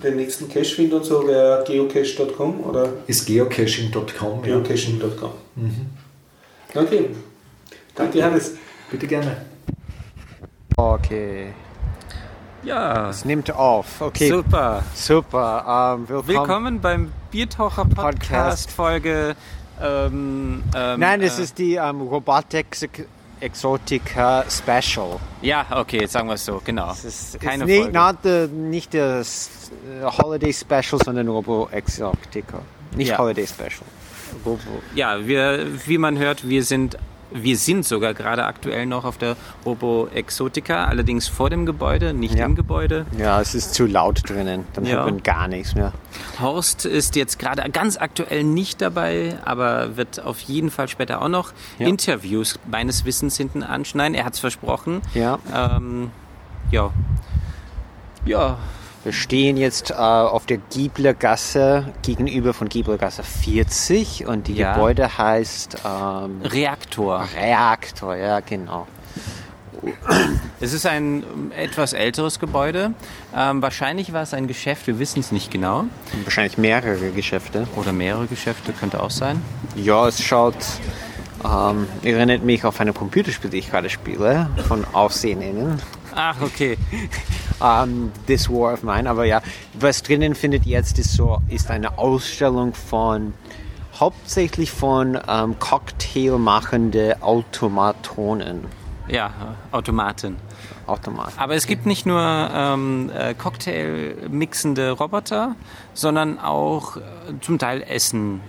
den nächsten Cache finde und so, wäre geocache.com oder
Ist geocaching.com. Ja.
geocaching.com.
Mhm.
Okay. Danke, Hannes.
Bitte gerne.
Okay,
Ja,
es nimmt auf. Okay,
super.
super. Ähm, willkommen.
Willkommen beim Biertaucher Podcast
Podcast.
Folge. Ähm, ähm,
Nein, das
äh,
ist die ähm, Robotics Exotica Special.
Ja, okay, sagen wir es so, genau.
Das ist
Keine
it's nicht,
Folge.
not the, nicht das äh, Holiday Special, sondern Robo Exotica. Nicht
Ja.
Holiday Special. Robo.
Ja, wir, wie man hört, wir sind, wir sind sogar gerade aktuell noch auf der Robo Exotica, allerdings vor dem Gebäude, nicht
Ja.
im Gebäude.
Ja, es ist zu laut drinnen. Dann
Ja.
hört man gar nichts mehr.
Horst ist jetzt gerade ganz aktuell nicht dabei, aber wird auf jeden Fall später auch noch
Ja.
Interviews meines Wissens hinten anschneiden. Er hat es versprochen.
Ja.
Ähm, ja. Ja,
Wir stehen jetzt äh, auf der Gieblergasse gegenüber von Gieblergasse 40 und die
Ja.
Gebäude heißt ähm,
Reaktor.
Reaktor, ja genau.
Es ist ein ähm, etwas älteres Gebäude. Ähm, wahrscheinlich war es ein Geschäft, wir wissen es nicht genau.
Wahrscheinlich mehrere Geschäfte.
Oder mehrere Geschäfte, könnte auch sein.
Ja, es schaut, ähm, erinnert mich auf ein Computerspiel, das ich gerade spiele, von Aussehen innen.
Ach, okay.
Ähm, This War of Mine, aber ja, was drinnen findet jetzt ist so, ist eine Ausstellung von, hauptsächlich von ähm, Cocktailmachende Automatonen.
Ja, Automaten.
Automaten.
Aber es gibt nicht nur ähm, äh, Cocktail-mixende Roboter, sondern auch äh, zum Teil Essen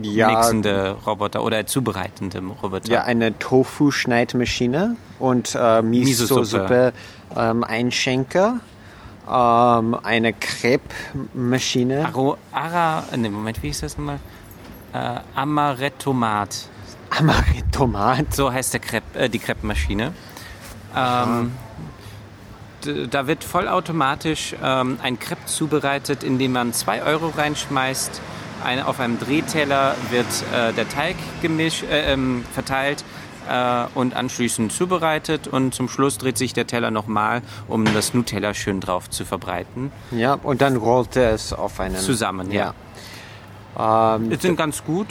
Ja,
mixende Roboter oder zubereitende Roboter.
ja, eine Tofu-Schneidmaschine und äh,
Miso-Suppe.
Ähm, Einschenker, ähm, eine Crepe-Maschine.
Ara, ne, Moment, wie hieß das nochmal? Äh, Amaretomat.
Amarettomat.
So heißt der Crepe, äh, die Crepe-Maschine. Ähm, da wird vollautomatisch ähm, ein Crepe zubereitet, indem man 2 Euro reinschmeißt. Eine, auf einem Drehteller wird äh, der Teig gemisch, äh, ähm, verteilt äh, und anschließend zubereitet. Und zum Schluss dreht sich der Teller nochmal, um das Nutella schön drauf zu verbreiten.
Ja, und dann rollte es auf einen...
Zusammen, ja.
Ähm,
Die sind ganz gut.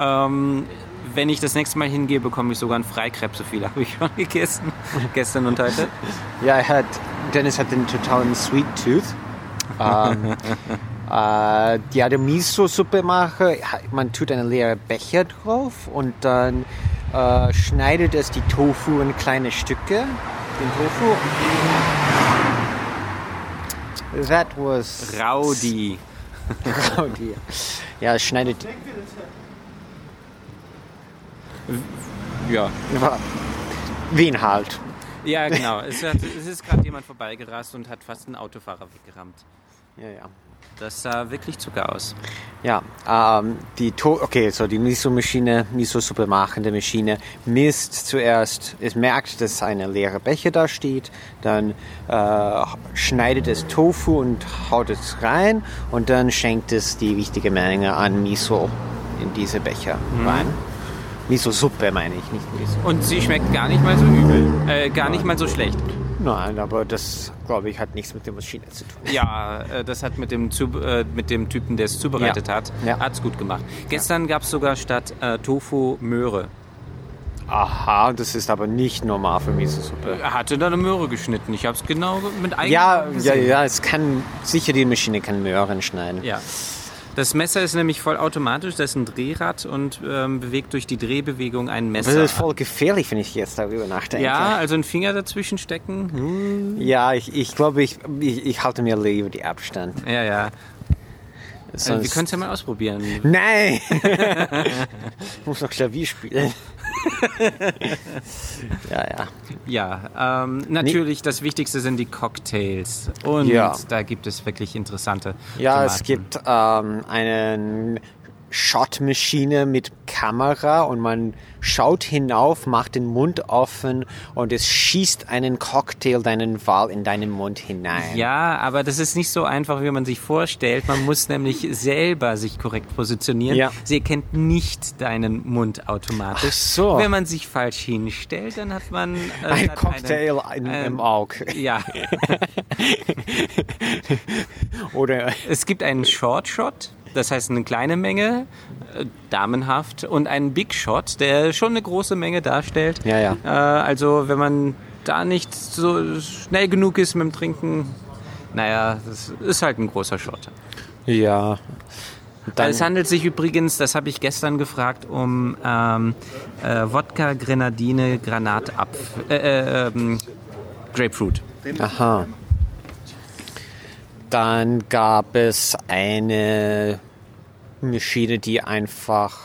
Ähm, wenn ich das nächste Mal hingehe, bekomme ich sogar einen Freikrepp. So viel habe ich schon gegessen. Gestern und heute.
Ja, er hat, Dennis hat den totalen Sweet Tooth. ähm, äh, ja, der Miso-Suppe mache, man tut einen leeren Becher drauf und dann äh, schneidet es die Tofu in kleine Stücke. Den Tofu. That was
Raudi.
Rowdy. Ja, es schneidet.
Ja.
Wen halt.
Ja, genau. Es, hat, es ist gerade jemand vorbeigerast und hat fast einen Autofahrer weggerammt.
Ja, ja.
Das sah wirklich Zucker aus.
Ja, ähm, die to okay, so die Miso-Maschine, Miso-Suppe machende Maschine misst zuerst, es merkt, dass eine leere Becher da steht, dann äh, schneidet es Tofu und haut es rein und dann schenkt es die richtige Menge an Miso in diese Becher rein. Miso-Suppe meine ich, nicht Miso.
Und sie schmeckt gar nicht mal so übel. Äh, gar nicht mal so schlecht.
Nein, aber das, glaube ich, hat nichts mit der Maschine zu tun.
Ja, äh, das hat mit dem, äh, mit dem Typen, der es zubereitet
Ja.
hat,
Ja.
hat's gut gemacht. Gestern gab es sogar statt äh, Tofu Möhre.
Aha, das ist aber nicht normal für Miso-Suppe.
Er hatte da eine Möhre geschnitten. Ich habe es genau mit eigenen
Ja, ja, ja, es kann, sicher die Maschine kann Möhren schneiden.
Ja. Das Messer ist nämlich vollautomatisch, das ist ein Drehrad und ähm, bewegt durch die Drehbewegung ein
Das
Messer.
ist voll gefährlich, wenn ich jetzt darüber nachdenke.
ja, also einen Finger dazwischen stecken. Hm.
Ja, ich, ich glaube, ich, ich, ich halte mir lieber die Abstand.
Ja, ja. Also, wir
Sonst-
können es ja mal ausprobieren.
Nein! ich muss noch Klavier spielen. ja, ja.
Ja, ähm, natürlich, das Wichtigste sind die Cocktails. Und
Ja.
da gibt es wirklich interessante
Ja, es
Tomaten.
gibt ähm, eine Shotmaschine mit Kamera und man schaut hinauf, macht den Mund offen und es schießt einen Cocktail deinen Wahl in deinen Mund hinein.
Ja, aber das ist nicht so einfach, wie man sich vorstellt. Man muss nämlich selber sich korrekt positionieren.
Ja.
Sie erkennt nicht deinen Mund automatisch.
Ach so.
Wenn man sich falsch hinstellt, dann hat man äh,
Ein Cocktail in,
ähm,
im Auge.
Ja,
Oder
es gibt einen Short Shot, das heißt eine kleine Menge, äh, damenhaft, und einen Big Shot, der schon eine große Menge darstellt.
Ja, ja.
Äh, also wenn man da nicht so schnell genug ist mit dem Trinken, naja, das ist halt ein großer Shot.
ja. Dann,
es handelt sich übrigens, das habe ich gestern gefragt, um ähm, äh, Wodka, Grenadine, Granatapfel, äh, äh, ähm, Grapefruit.
aha. Dann gab es eine Maschine, die einfach.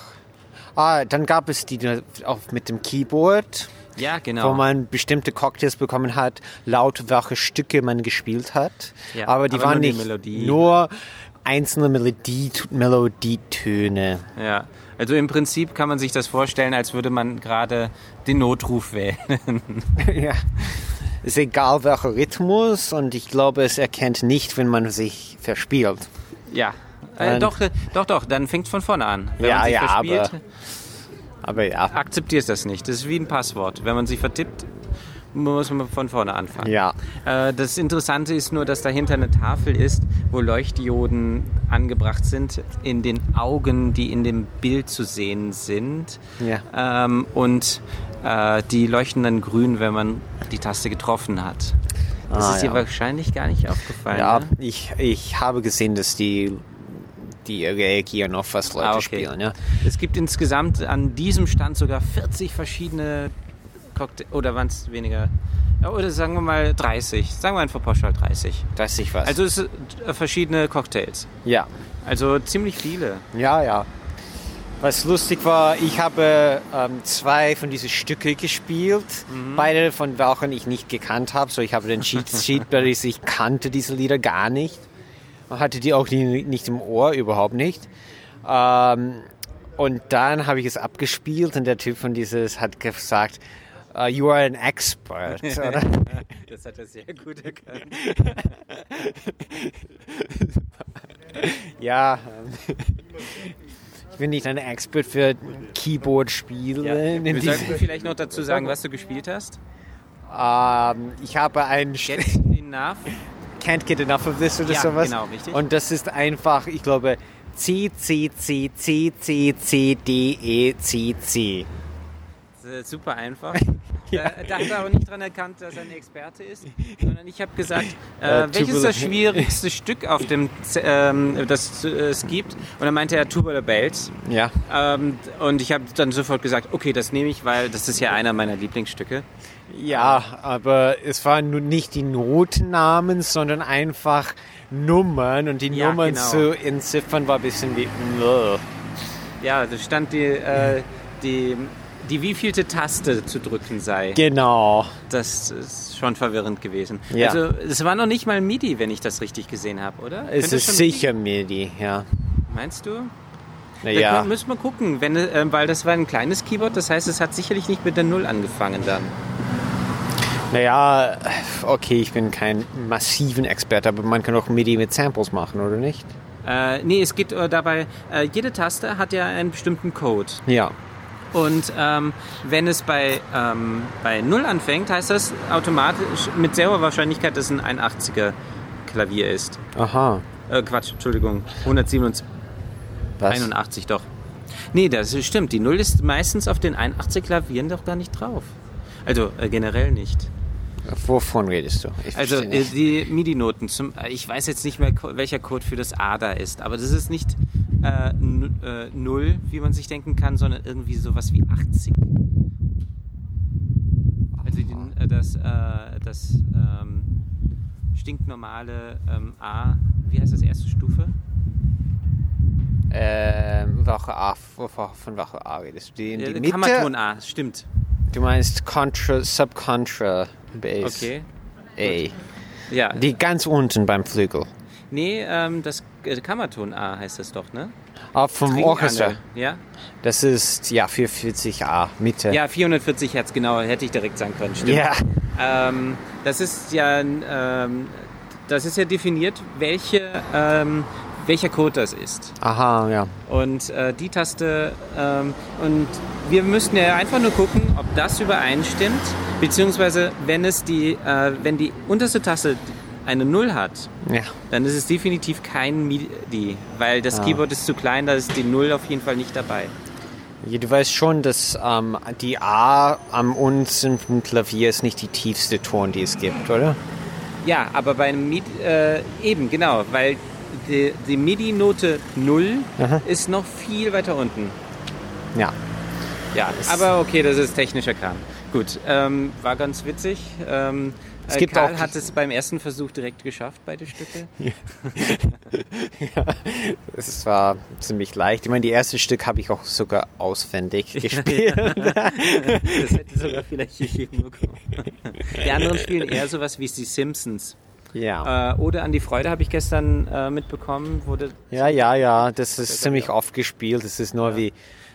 Ah, dann gab es die auch mit dem Keyboard.
Ja, genau.
wo man bestimmte Cocktails bekommen hat, laut welche Stücke man gespielt hat.
Ja,
aber die
aber
waren
nur die
nicht
Melodie.
nur einzelne Melodie, Melodietöne.
Ja, also im Prinzip kann man sich das vorstellen, als würde man gerade den Notruf wählen.
ja. Ist egal welcher Rhythmus und ich glaube, es erkennt nicht, wenn man sich verspielt.
ja. Äh, doch, äh, doch, doch, dann fängt von vorne an. Wenn
Ja,
man sich
ja,
verspielt,
aber- Aber ja,
akzeptierst das nicht. Das ist wie ein Passwort. Wenn man sich vertippt, muss man von vorne anfangen.
ja.
Äh, Das Interessante ist nur, dass dahinter eine Tafel ist, wo Leuchtdioden angebracht sind in den Augen, die in dem Bild zu sehen sind.
Ja.
Ähm, und äh, die leuchten dann grün, wenn man die Taste getroffen hat. Das
Ah,
ist dir
ja.
wahrscheinlich gar nicht aufgefallen.
Ja,
Ne?
ich, ich habe gesehen, dass die, die reagieren auf was Leute
Ah, okay.
spielen. Ja.
Es gibt insgesamt an diesem Stand sogar 40 verschiedene Cocktails. Oder waren es weniger? Ja, Oder sagen wir mal 30. Sagen wir einfach pauschal 30.
Weiß ich was.
Also es sind äh, verschiedene Cocktails.
ja.
Also ziemlich viele.
Ja, ja. Was lustig war, ich habe ähm, zwei von diesen Stücke gespielt, beide von welchen ich nicht gekannt habe. So, ich habe den Cheat Sheet, ich kannte diese Lieder gar nicht. Man hatte die auch nicht im Ohr, überhaupt nicht. Ähm, und dann habe ich es abgespielt und der Typ von dieses hat gesagt, uh, you are an expert. Oder?
Das hat er sehr gut erkannt.
ja, ich bin nicht ein Expert für Keyboard-Spiele.
Wir sollten vielleicht noch dazu sagen, was du gespielt hast.
Ähm, ich habe ein
Get enough.
Can't Get Enough of This oder
Ja,
sowas.
genau, richtig.
Und das ist einfach, ich glaube, C, C, C, C, C, C, D, E, C, C.
Ist super einfach. da, da hat er aber nicht dran erkannt, dass er ein Experte ist, sondern ich habe gesagt, äh,
Äh,
welches ist das schwierigste Stück auf dem, ähm, das äh, es gibt? Und dann meinte er Tubular Bells.
Ja.
Ähm, und ich habe dann sofort gesagt, okay, das nehme ich, weil das ist ja einer meiner Lieblingsstücke.
Ja, aber es waren nun nicht die Notennamen, sondern einfach Nummern und die
Ja,
Nummern
genau.
zu entziffern war ein bisschen wie.
Ja, da stand die, äh, die, die wievielte Taste zu drücken sei.
Genau.
Das ist schon verwirrend gewesen.
Ja.
Also es war noch nicht mal MIDI, wenn ich das richtig gesehen habe, oder?
Es
Könnte
ist sicher MIDI, ja.
Meinst du? Da
Naja.
können- müssen wir gucken, wenn, äh, weil das war ein kleines Keyboard, das heißt, es hat sicherlich nicht mit der Null angefangen dann.
Naja, okay, ich bin kein massiven Experte, aber man kann auch MIDI mit Samples machen, oder nicht?
Äh, nee, es geht äh, dabei, äh, jede Taste hat ja einen bestimmten Code.
Ja.
Und ähm, wenn es bei, ähm, bei 0 anfängt, heißt das automatisch mit sehr hoher Wahrscheinlichkeit, dass es ein 81er Klavier ist.
Aha.
Äh, Quatsch, Entschuldigung, 187,
Was?
81 doch. Nee, das stimmt. Die Null ist meistens auf den 81 Klavieren doch gar nicht drauf. Also äh, generell nicht.
Wovon redest du? Ich
Also äh, die MIDI-Noten, äh, ich weiß jetzt nicht mehr, welcher Code für das A da ist, aber das ist nicht äh, äh, 0, wie man sich denken kann, sondern irgendwie sowas wie 80. Also den, äh, das, äh, das ähm, stinknormale ähm, A, wie heißt das, erste Stufe?
Ähm, welche A, von welcher A redest du? Die in die Mitte?
Kammerton A, stimmt.
Du meinst Contra, Subcontra Bass.
Okay.
A.
Ja,
Die ganz unten beim Flügel.
Nee, ähm, das äh, Kammerton A heißt das doch, ne?
Auch vom Orchester.
Ja?
Das ist ja 440A, Mitte.
ja, 440 Hertz, genau, hätte ich direkt sagen können, stimmt.
Ja.
Ähm, das ist ja, ähm, das ist ja definiert, welche, ähm, welcher Code das ist.
Aha, ja.
Und äh, die Taste, ähm, und wir müssten ja einfach nur gucken, ob das übereinstimmt, beziehungsweise wenn es die, äh, wenn die unterste Taste eine Null hat,
Ja.
dann ist es definitiv kein MIDI, weil das
Ah.
Keyboard ist zu klein, da ist die Null auf jeden Fall nicht dabei.
Ja, Du weißt schon, dass ähm, die A am unten Klavier ist nicht die tiefste Ton, die es gibt, oder?
Ja, aber bei einem MIDI, äh, eben, genau, weil die, die MIDI-Note 0
Aha.
ist noch viel weiter unten.
Ja.
Ja, aber okay, das ist technischer Kram. Gut, ähm, war ganz witzig. Ähm,
Es
äh,
gibt
Karl
auch-
hat es beim ersten Versuch direkt geschafft, beide Stücke.
Es war ziemlich leicht. Ich meine, die erste Stück habe ich auch sogar auswendig gespielt.
Das hätte sogar vielleicht gegeben. Die anderen spielen eher sowas wie die Simpsons.
Ja.
Äh, oder an die Freude habe ich gestern äh, mitbekommen, wurde
Ja, ja, ja. Das ist ziemlich oft gespielt. Es ist nur wie.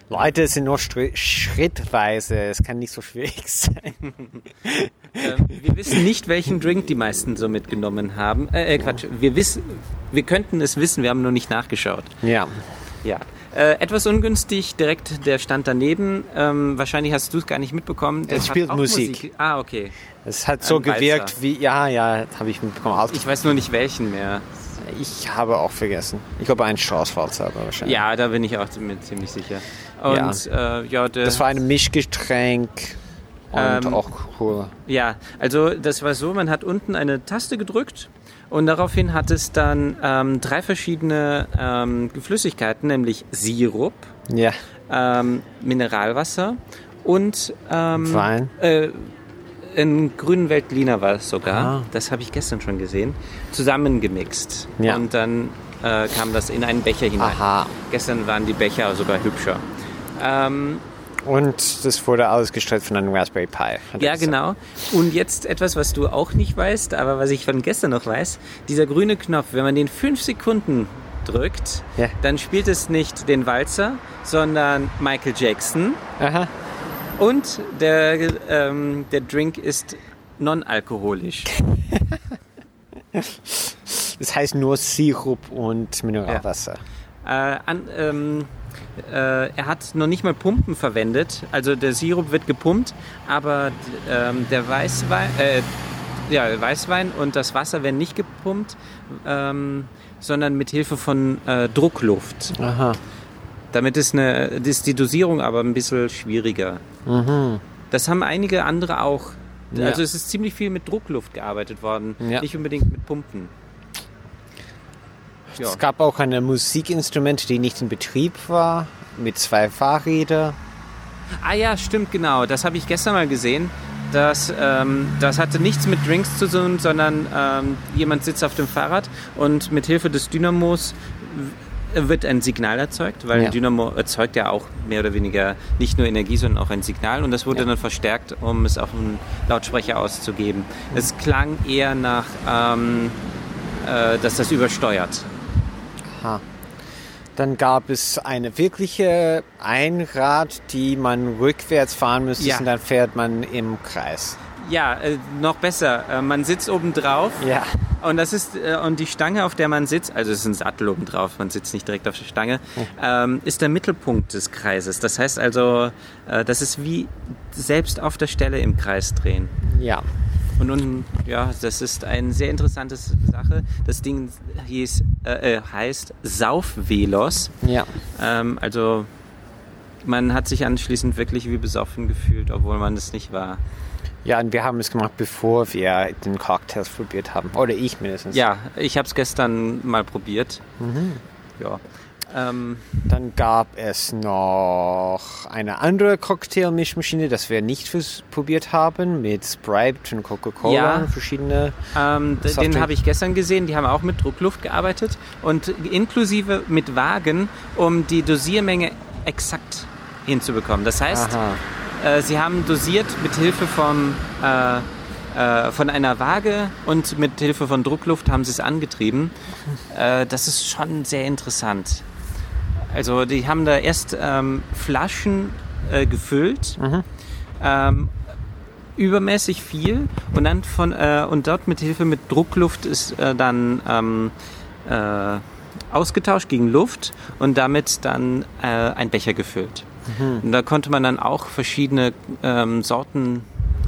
Leute, es sind nur schrittweise. Es kann nicht so schwierig sein.
Ähm, wir wissen nicht, welchen Drink die meisten so mitgenommen haben. Äh, äh, Quatsch, wir, wissen, wir könnten es wissen, wir haben nur nicht nachgeschaut.
Ja.
Ja. Äh, etwas ungünstig, direkt der Stand daneben. Ähm, wahrscheinlich hast du es gar nicht mitbekommen. Der
Es spielt
auch
Musik.
Ah, okay.
Es hat so
Ein Walzer.
gewirkt wie. Ja, ja, habe ich mitbekommen.
Ich weiß nur nicht welchen mehr.
Ich habe auch vergessen. Ich glaube, ein Straußwalzer aber wahrscheinlich.
Ja, da bin ich auch ziemlich sicher. Und ja, äh, ja,
Das war ein Mischgetränk und
Ähm,
auch cool.
ja, also das war so, man hat unten eine Taste gedrückt und daraufhin hat es dann ähm, drei verschiedene ähm, Flüssigkeiten, nämlich Sirup,
Ja.
ähm, Mineralwasser und ähm,
Wein.
Äh, in grünen Veltliner war es sogar.
Ah.
Das habe ich gestern schon gesehen. Zusammengemixt.
Ja.
Und dann äh, kam das in einen Becher hinein.
Aha.
Gestern waren die Becher sogar hübscher. Ähm,
Und das wurde alles gestellt von einem Raspberry Pi.
ja, genau. Und jetzt etwas, was du auch nicht weißt, aber was ich von gestern noch weiß. Dieser grüne Knopf, wenn man den fünf Sekunden drückt,
Ja.
dann spielt es nicht den Walzer, sondern Michael Jackson.
Aha.
Und der, ähm, der Drink ist non-alkoholisch.
Das heißt nur Sirup und Mineralwasser.
Äh, an, ähm, äh, er hat noch nicht mal Pumpen verwendet. Also der Sirup wird gepumpt, aber ähm, der Weißwein, äh, ja, Weißwein und das Wasser werden nicht gepumpt, ähm, sondern mit Hilfe von äh, Druckluft.
Aha.
Damit ist, eine, ist die Dosierung aber ein bisschen schwieriger. Das haben einige andere auch.
Ja.
Also es ist ziemlich viel mit Druckluft gearbeitet worden,
Ja.
nicht unbedingt mit Pumpen. Ja.
Es gab auch eine Musikinstrument, die nicht in Betrieb war, mit zwei Fahrrädern.
Ah ja, stimmt, genau. Das habe ich gestern mal gesehen. Das, ähm, das hatte nichts mit Drinks zu tun, sondern ähm, jemand sitzt auf dem Fahrrad und mit Hilfe des Dynamos wird ein Signal erzeugt, weil
Ja.
ein Dynamo erzeugt ja auch mehr oder weniger nicht nur Energie, sondern auch ein Signal und das wurde
Ja.
dann verstärkt, um es auf einen Lautsprecher auszugeben. Es klang eher nach, ähm, äh, dass das übersteuert.
Aha. Dann gab es eine wirkliche Einrad, die man rückwärts fahren müsste
Ja.
und dann fährt man im Kreis.
Ja, äh, noch besser. Äh, man sitzt oben drauf
Ja.
Und das ist äh, und die Stange, auf der man sitzt, also es ist ein Sattel oben drauf, man sitzt nicht direkt auf der Stange, ähm, ist der Mittelpunkt des Kreises. Das heißt also, äh, das ist wie selbst auf der Stelle im Kreis drehen.
Ja.
Und nun, ja, das ist eine sehr interessante Sache. Das Ding hieß, äh, äh, heißt Saufvelos.
Ja.
Ähm, also man hat sich anschließend wirklich wie besoffen gefühlt, obwohl man es nicht war.
Ja, und wir haben es gemacht, bevor wir den Cocktails probiert haben. Oder ich mindestens.
Ja, ich habe es gestern mal probiert. Ja. Ähm,
Dann gab es noch eine andere Cocktailmischmaschine, das wir nicht probiert haben, mit Sprite und Coca-Cola
Ja.
und verschiedene.
Ähm, den habe ich gestern gesehen, die haben auch mit Druckluft gearbeitet und inklusive mit Wagen, um die Dosiermenge exakt hinzubekommen. Das heißt,
Aha.
Äh, sie haben dosiert mit Hilfe von, äh, äh, von einer Waage und mit Hilfe von Druckluft haben sie es angetrieben. Äh, das ist schon sehr interessant. Also die haben da erst ähm, Flaschen äh, gefüllt ähm, übermäßig viel und dann von äh, und dort mit Hilfe mit Druckluft ist dann ähm, äh, ausgetauscht gegen Luft und damit dann ein Becher gefüllt. Und da konnte man dann auch verschiedene ähm, Sorten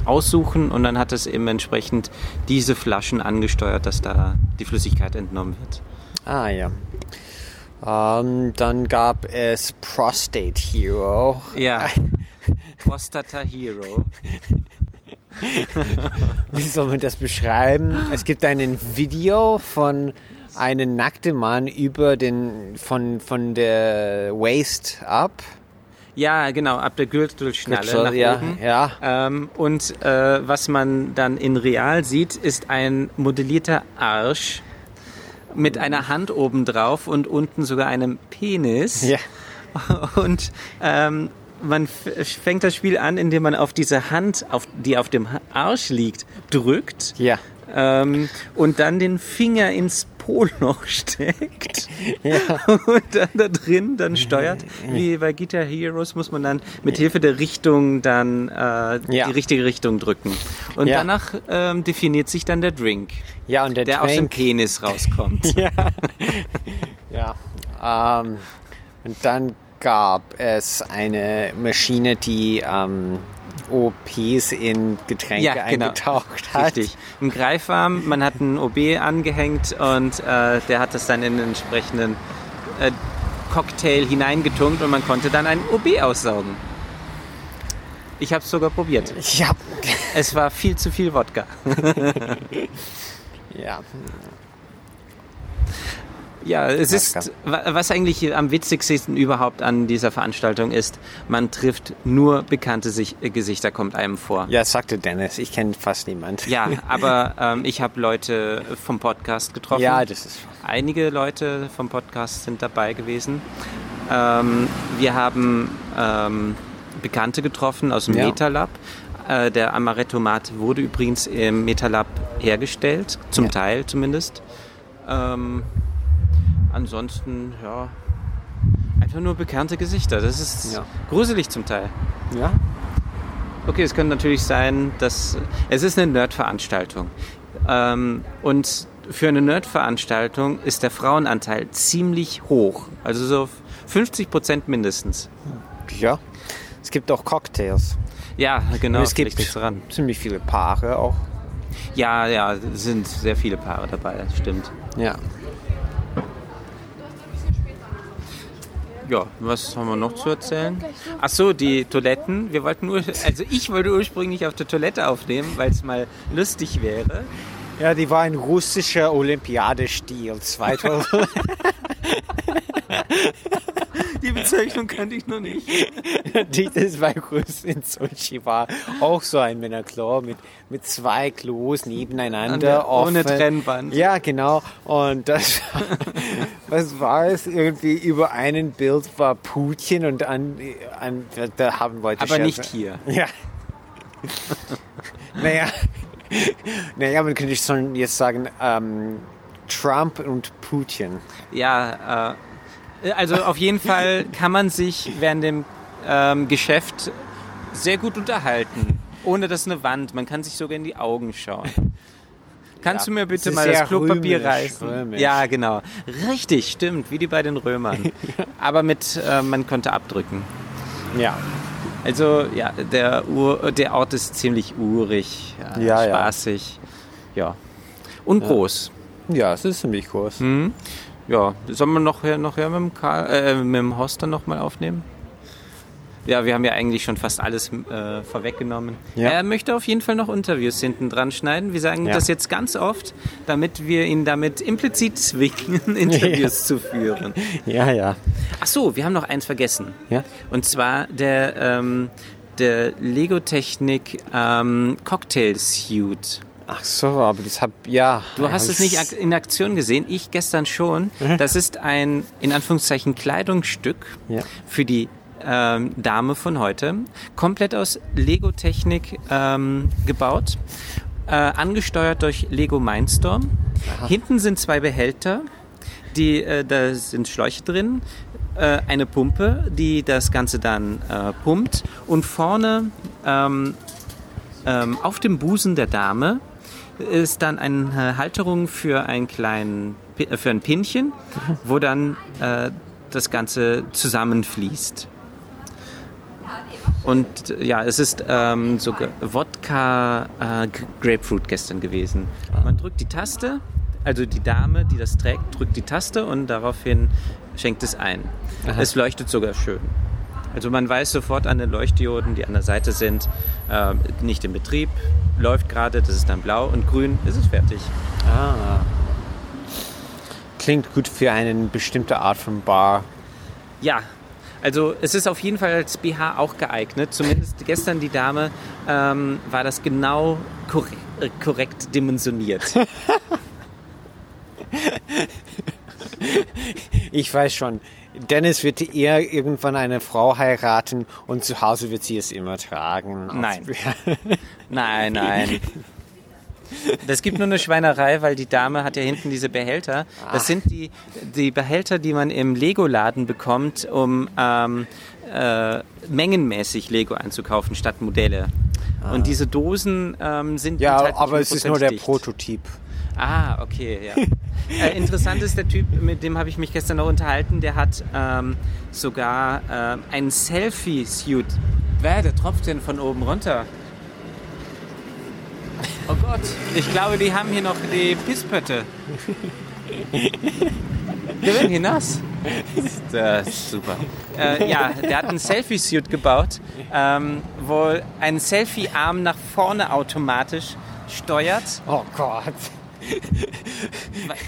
aussuchen und dann hat es eben entsprechend diese Flaschen angesteuert, dass da die Flüssigkeit entnommen wird.
Ah ja. Ähm, dann gab es Prostate Hero.
Ja. Prostata Hero.
Wie soll man das beschreiben? Es gibt ein Video von einem nackten Mann über den von, von der Waist ab.
Ja, genau, ab der Gürtelschnalle nach
ja,
oben.
ja.
Ähm, und äh, was man dann in real sieht, ist ein modellierter Arsch mit einer Hand oben drauf und unten sogar einem Penis.
Ja.
Und ähm, man fängt das Spiel an, indem man auf diese Hand, auf, die auf dem Arsch liegt, drückt
Ja.
ähm, und dann den Finger ins Poloch steckt
Ja.
und dann da drin dann steuert. Wie bei Guitar Heroes muss man dann mit Hilfe der Richtung dann äh,
Ja.
die richtige Richtung drücken. Und
Ja.
danach ähm, definiert sich dann der Drink,
Ja, und der,
der aus dem
Drink,
Penis rauskommt.
Ja. ja. Ähm, und dann gab es eine Maschine, die ähm, OPs in Getränke
Ja, genau.
eingetaucht hat.
Richtig. Im Greifarm, man hat einen OB angehängt und äh, der hat das dann in den entsprechenden äh, Cocktail hineingetunkt und man konnte dann einen OB aussaugen. Ich habe es sogar probiert.
Ja.
Es war viel zu viel Wodka.
ja.
Ja, es ist, wa- was eigentlich am witzigsten überhaupt an dieser Veranstaltung ist, man trifft nur bekannte Sich äh, Gesichter, kommt einem vor.
Ja, sagte Dennis. Ich kenne fast niemand.
Ja, aber ähm, ich habe Leute vom Podcast getroffen.
Ja, das ist.
Einige Leute vom Podcast sind dabei gewesen. Ähm, wir haben ähm, Bekannte getroffen aus dem
Ja.
Metalab. Äh, der Amarettomat wurde übrigens im Metalab hergestellt, zum
Ja.
Teil zumindest. Ähm, ansonsten, ja, einfach nur bekannte Gesichter. Das ist
Ja.
gruselig zum Teil.
Ja.
Okay, es könnte natürlich sein, dass es ist eine Nerd-Veranstaltung. Ähm, und für eine Nerd-Veranstaltung ist der Frauenanteil ziemlich hoch. Also so 50 Prozent mindestens.
Ja. Es gibt auch Cocktails.
Ja, genau.
Und es gibt
daran.
ziemlich viele Paare auch.
Ja, ja, es sind sehr viele Paare dabei, das stimmt.
Ja.
Ja, was haben wir noch zu erzählen? Ach so, die Toiletten. Wir wollten ur also ich wollte ursprünglich auf der Toilette aufnehmen, weil es mal lustig wäre.
Ja, die war ein russischer Olympiadestil 2000.
Die Bezeichnung kannte ich noch nicht.
Bei Russ in Sochi war auch so ein Männerklo mit, mit zwei Klos nebeneinander.
Ohne
offen.
Trennwand.
Ja, genau. Und das, was war es? Irgendwie über einen Bild war Putin und an, an da haben Leute
Aber
Scherze-
nicht hier.
Ja. naja. Naja, man könnte schon jetzt sagen, ähm, Trump und Putin.
Ja, äh, also auf jeden Fall kann man sich während dem ähm, Geschäft sehr gut unterhalten. Ohne dass eine Wand. Man kann sich sogar in die Augen schauen. Kannst
Ja,
du mir bitte mal das Klopapier
römisch,
reißen?
römisch.
Ja, genau. Richtig, stimmt, wie die bei den Römern. Aber mit, äh, man konnte abdrücken.
Ja.
Also ja, der, Ur, der Ort ist ziemlich urig, ja,
Ja, ja.
spaßig. Ja. Und groß.
Ja, es ist ziemlich groß.
Mhm. Ja, sollen wir noch, her- noch mit dem, Karl, äh, mit dem Horst dann nochmal aufnehmen? Ja, wir haben ja eigentlich schon fast alles äh, vorweggenommen.
Ja.
Er möchte auf jeden Fall noch Interviews hinten dran schneiden. Wir sagen
Ja.
das jetzt ganz oft, damit wir ihn damit implizit zwingen, Interviews zu führen.
Ja, ja.
Ach so, wir haben noch eins vergessen.
Ja?
Und zwar der, ähm, der Lego Technik ähm, Cocktail Suit.
Ach so, aber das hab, ja.
Du hast es nicht in Aktion gesehen, ich gestern schon. Das ist ein, in Anführungszeichen, Kleidungsstück
Ja.
für die ähm, Dame von heute. Komplett aus Lego-Technik ähm, gebaut. Äh, angesteuert durch Lego Mindstorm. Hinten sind zwei Behälter. Die, äh, da sind Schläuche drin. Äh, eine Pumpe, die das Ganze dann äh, pumpt. Und vorne ähm, ähm, auf dem Busen der Dame ist dann eine Halterung für einen kleinen, äh, für ein Pinchen, wo dann äh, das Ganze zusammenfließt. Und ja, es ist ähm, sogar Wodka äh, Grapefruit gestern gewesen. Man drückt die Taste, also die Dame, die das trägt, drückt die Taste und daraufhin schenkt es ein. Es leuchtet sogar schön. Also man weiß sofort an den Leuchtdioden, die an der Seite sind, äh, nicht in Betrieb, läuft gerade, das ist dann blau und grün, ist es fertig.
Ah. Klingt gut für eine bestimmte Art von Bar.
Ja, also es ist auf jeden Fall als BH auch geeignet. Zumindest gestern die Dame ähm, war das genau korrekt, äh, korrekt dimensioniert.
Ich weiß schon, Dennis wird eher irgendwann eine Frau heiraten und zu Hause wird sie es immer tragen.
Nein. Nein, nein. Das gibt nur eine Schweinerei, weil die Dame hat ja hinten diese Behälter. Das sind die, die Behälter, die man im Lego-Laden bekommt, um ähm, äh, mengenmäßig Lego einzukaufen statt Modelle. Und diese Dosen ähm, sind
Ja,
halt
aber es ist nur der
dicht.
Prototyp.
Ah, okay, ja. äh, interessant ist der Typ, mit dem habe ich mich gestern noch unterhalten, der hat ähm, sogar ähm, einen Selfie-Suit. Wer, der tropft denn von oben runter? Oh Gott, ich glaube, die haben hier noch die Pisspötte. Wir werden hier nass. Das ist super. Äh, ja, der hat einen Selfie-Suit gebaut, ähm, wo ein Selfie-Arm nach vorne automatisch steuert
Oh Gott.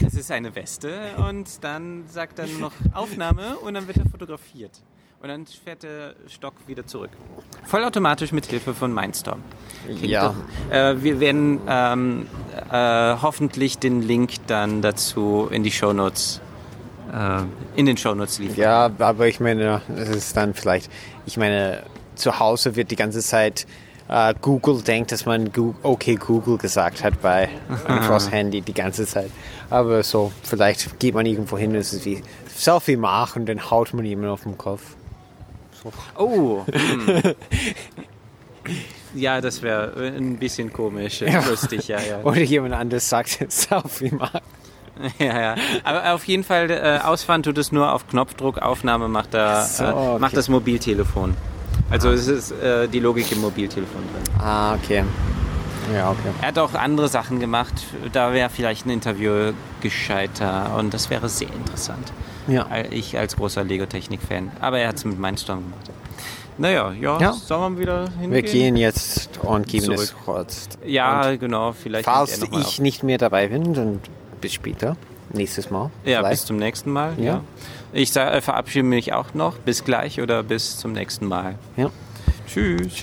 Es ist eine Weste und dann sagt er nur noch Aufnahme und dann wird er fotografiert. Und dann fährt der Stock wieder zurück. Vollautomatisch mit Hilfe von Mindstorm.
Ja.
Äh, wir werden ähm, äh, hoffentlich den Link dann dazu in die Shownotes, äh, in den Shownotes liefern.
Ja, aber ich meine, es ist dann vielleicht, ich meine, zu Hause wird die ganze Zeit äh, Google denkt, dass man Gu okay Google gesagt hat bei Cross Handy die ganze Zeit. Aber so, vielleicht geht man irgendwo hin, es ist wie Selfie machen, dann haut man jemanden auf den Kopf.
Oh! Hm. Ja, das wäre ein bisschen komisch, lustig, ja, ja.
Oder jemand anderes sagt Selfie machen.
Ja, ja. Aber auf jeden Fall, äh, ausfahren tut es nur auf Knopfdruck, Aufnahme macht, er,
So,
äh,
okay.
macht das Mobiltelefon. Also es ist äh, die Logik im Mobiltelefon drin.
Ah, okay. Ja, okay.
Er hat auch andere Sachen gemacht, da wäre vielleicht ein Interview gescheiter und das wäre sehr interessant.
Ja.
Al- Ich als großer Lego-Technik-Fan. Aber er hat es mit Mindstorm gemacht. Naja, ja,
Ja.
sollen wir wieder hingehen?
Wir gehen jetzt und geben es
Zurück.
kurz.
Ja, genau, vielleicht
Falls ich nicht mehr dabei bin, dann bis später. Nächstes Mal.
Ja,
vielleicht.
bis zum nächsten Mal. Ja.
Ja.
Ich äh, verabschiede mich auch noch. Bis gleich oder bis zum nächsten Mal.
Ja.
Tschüss.
Tschüss.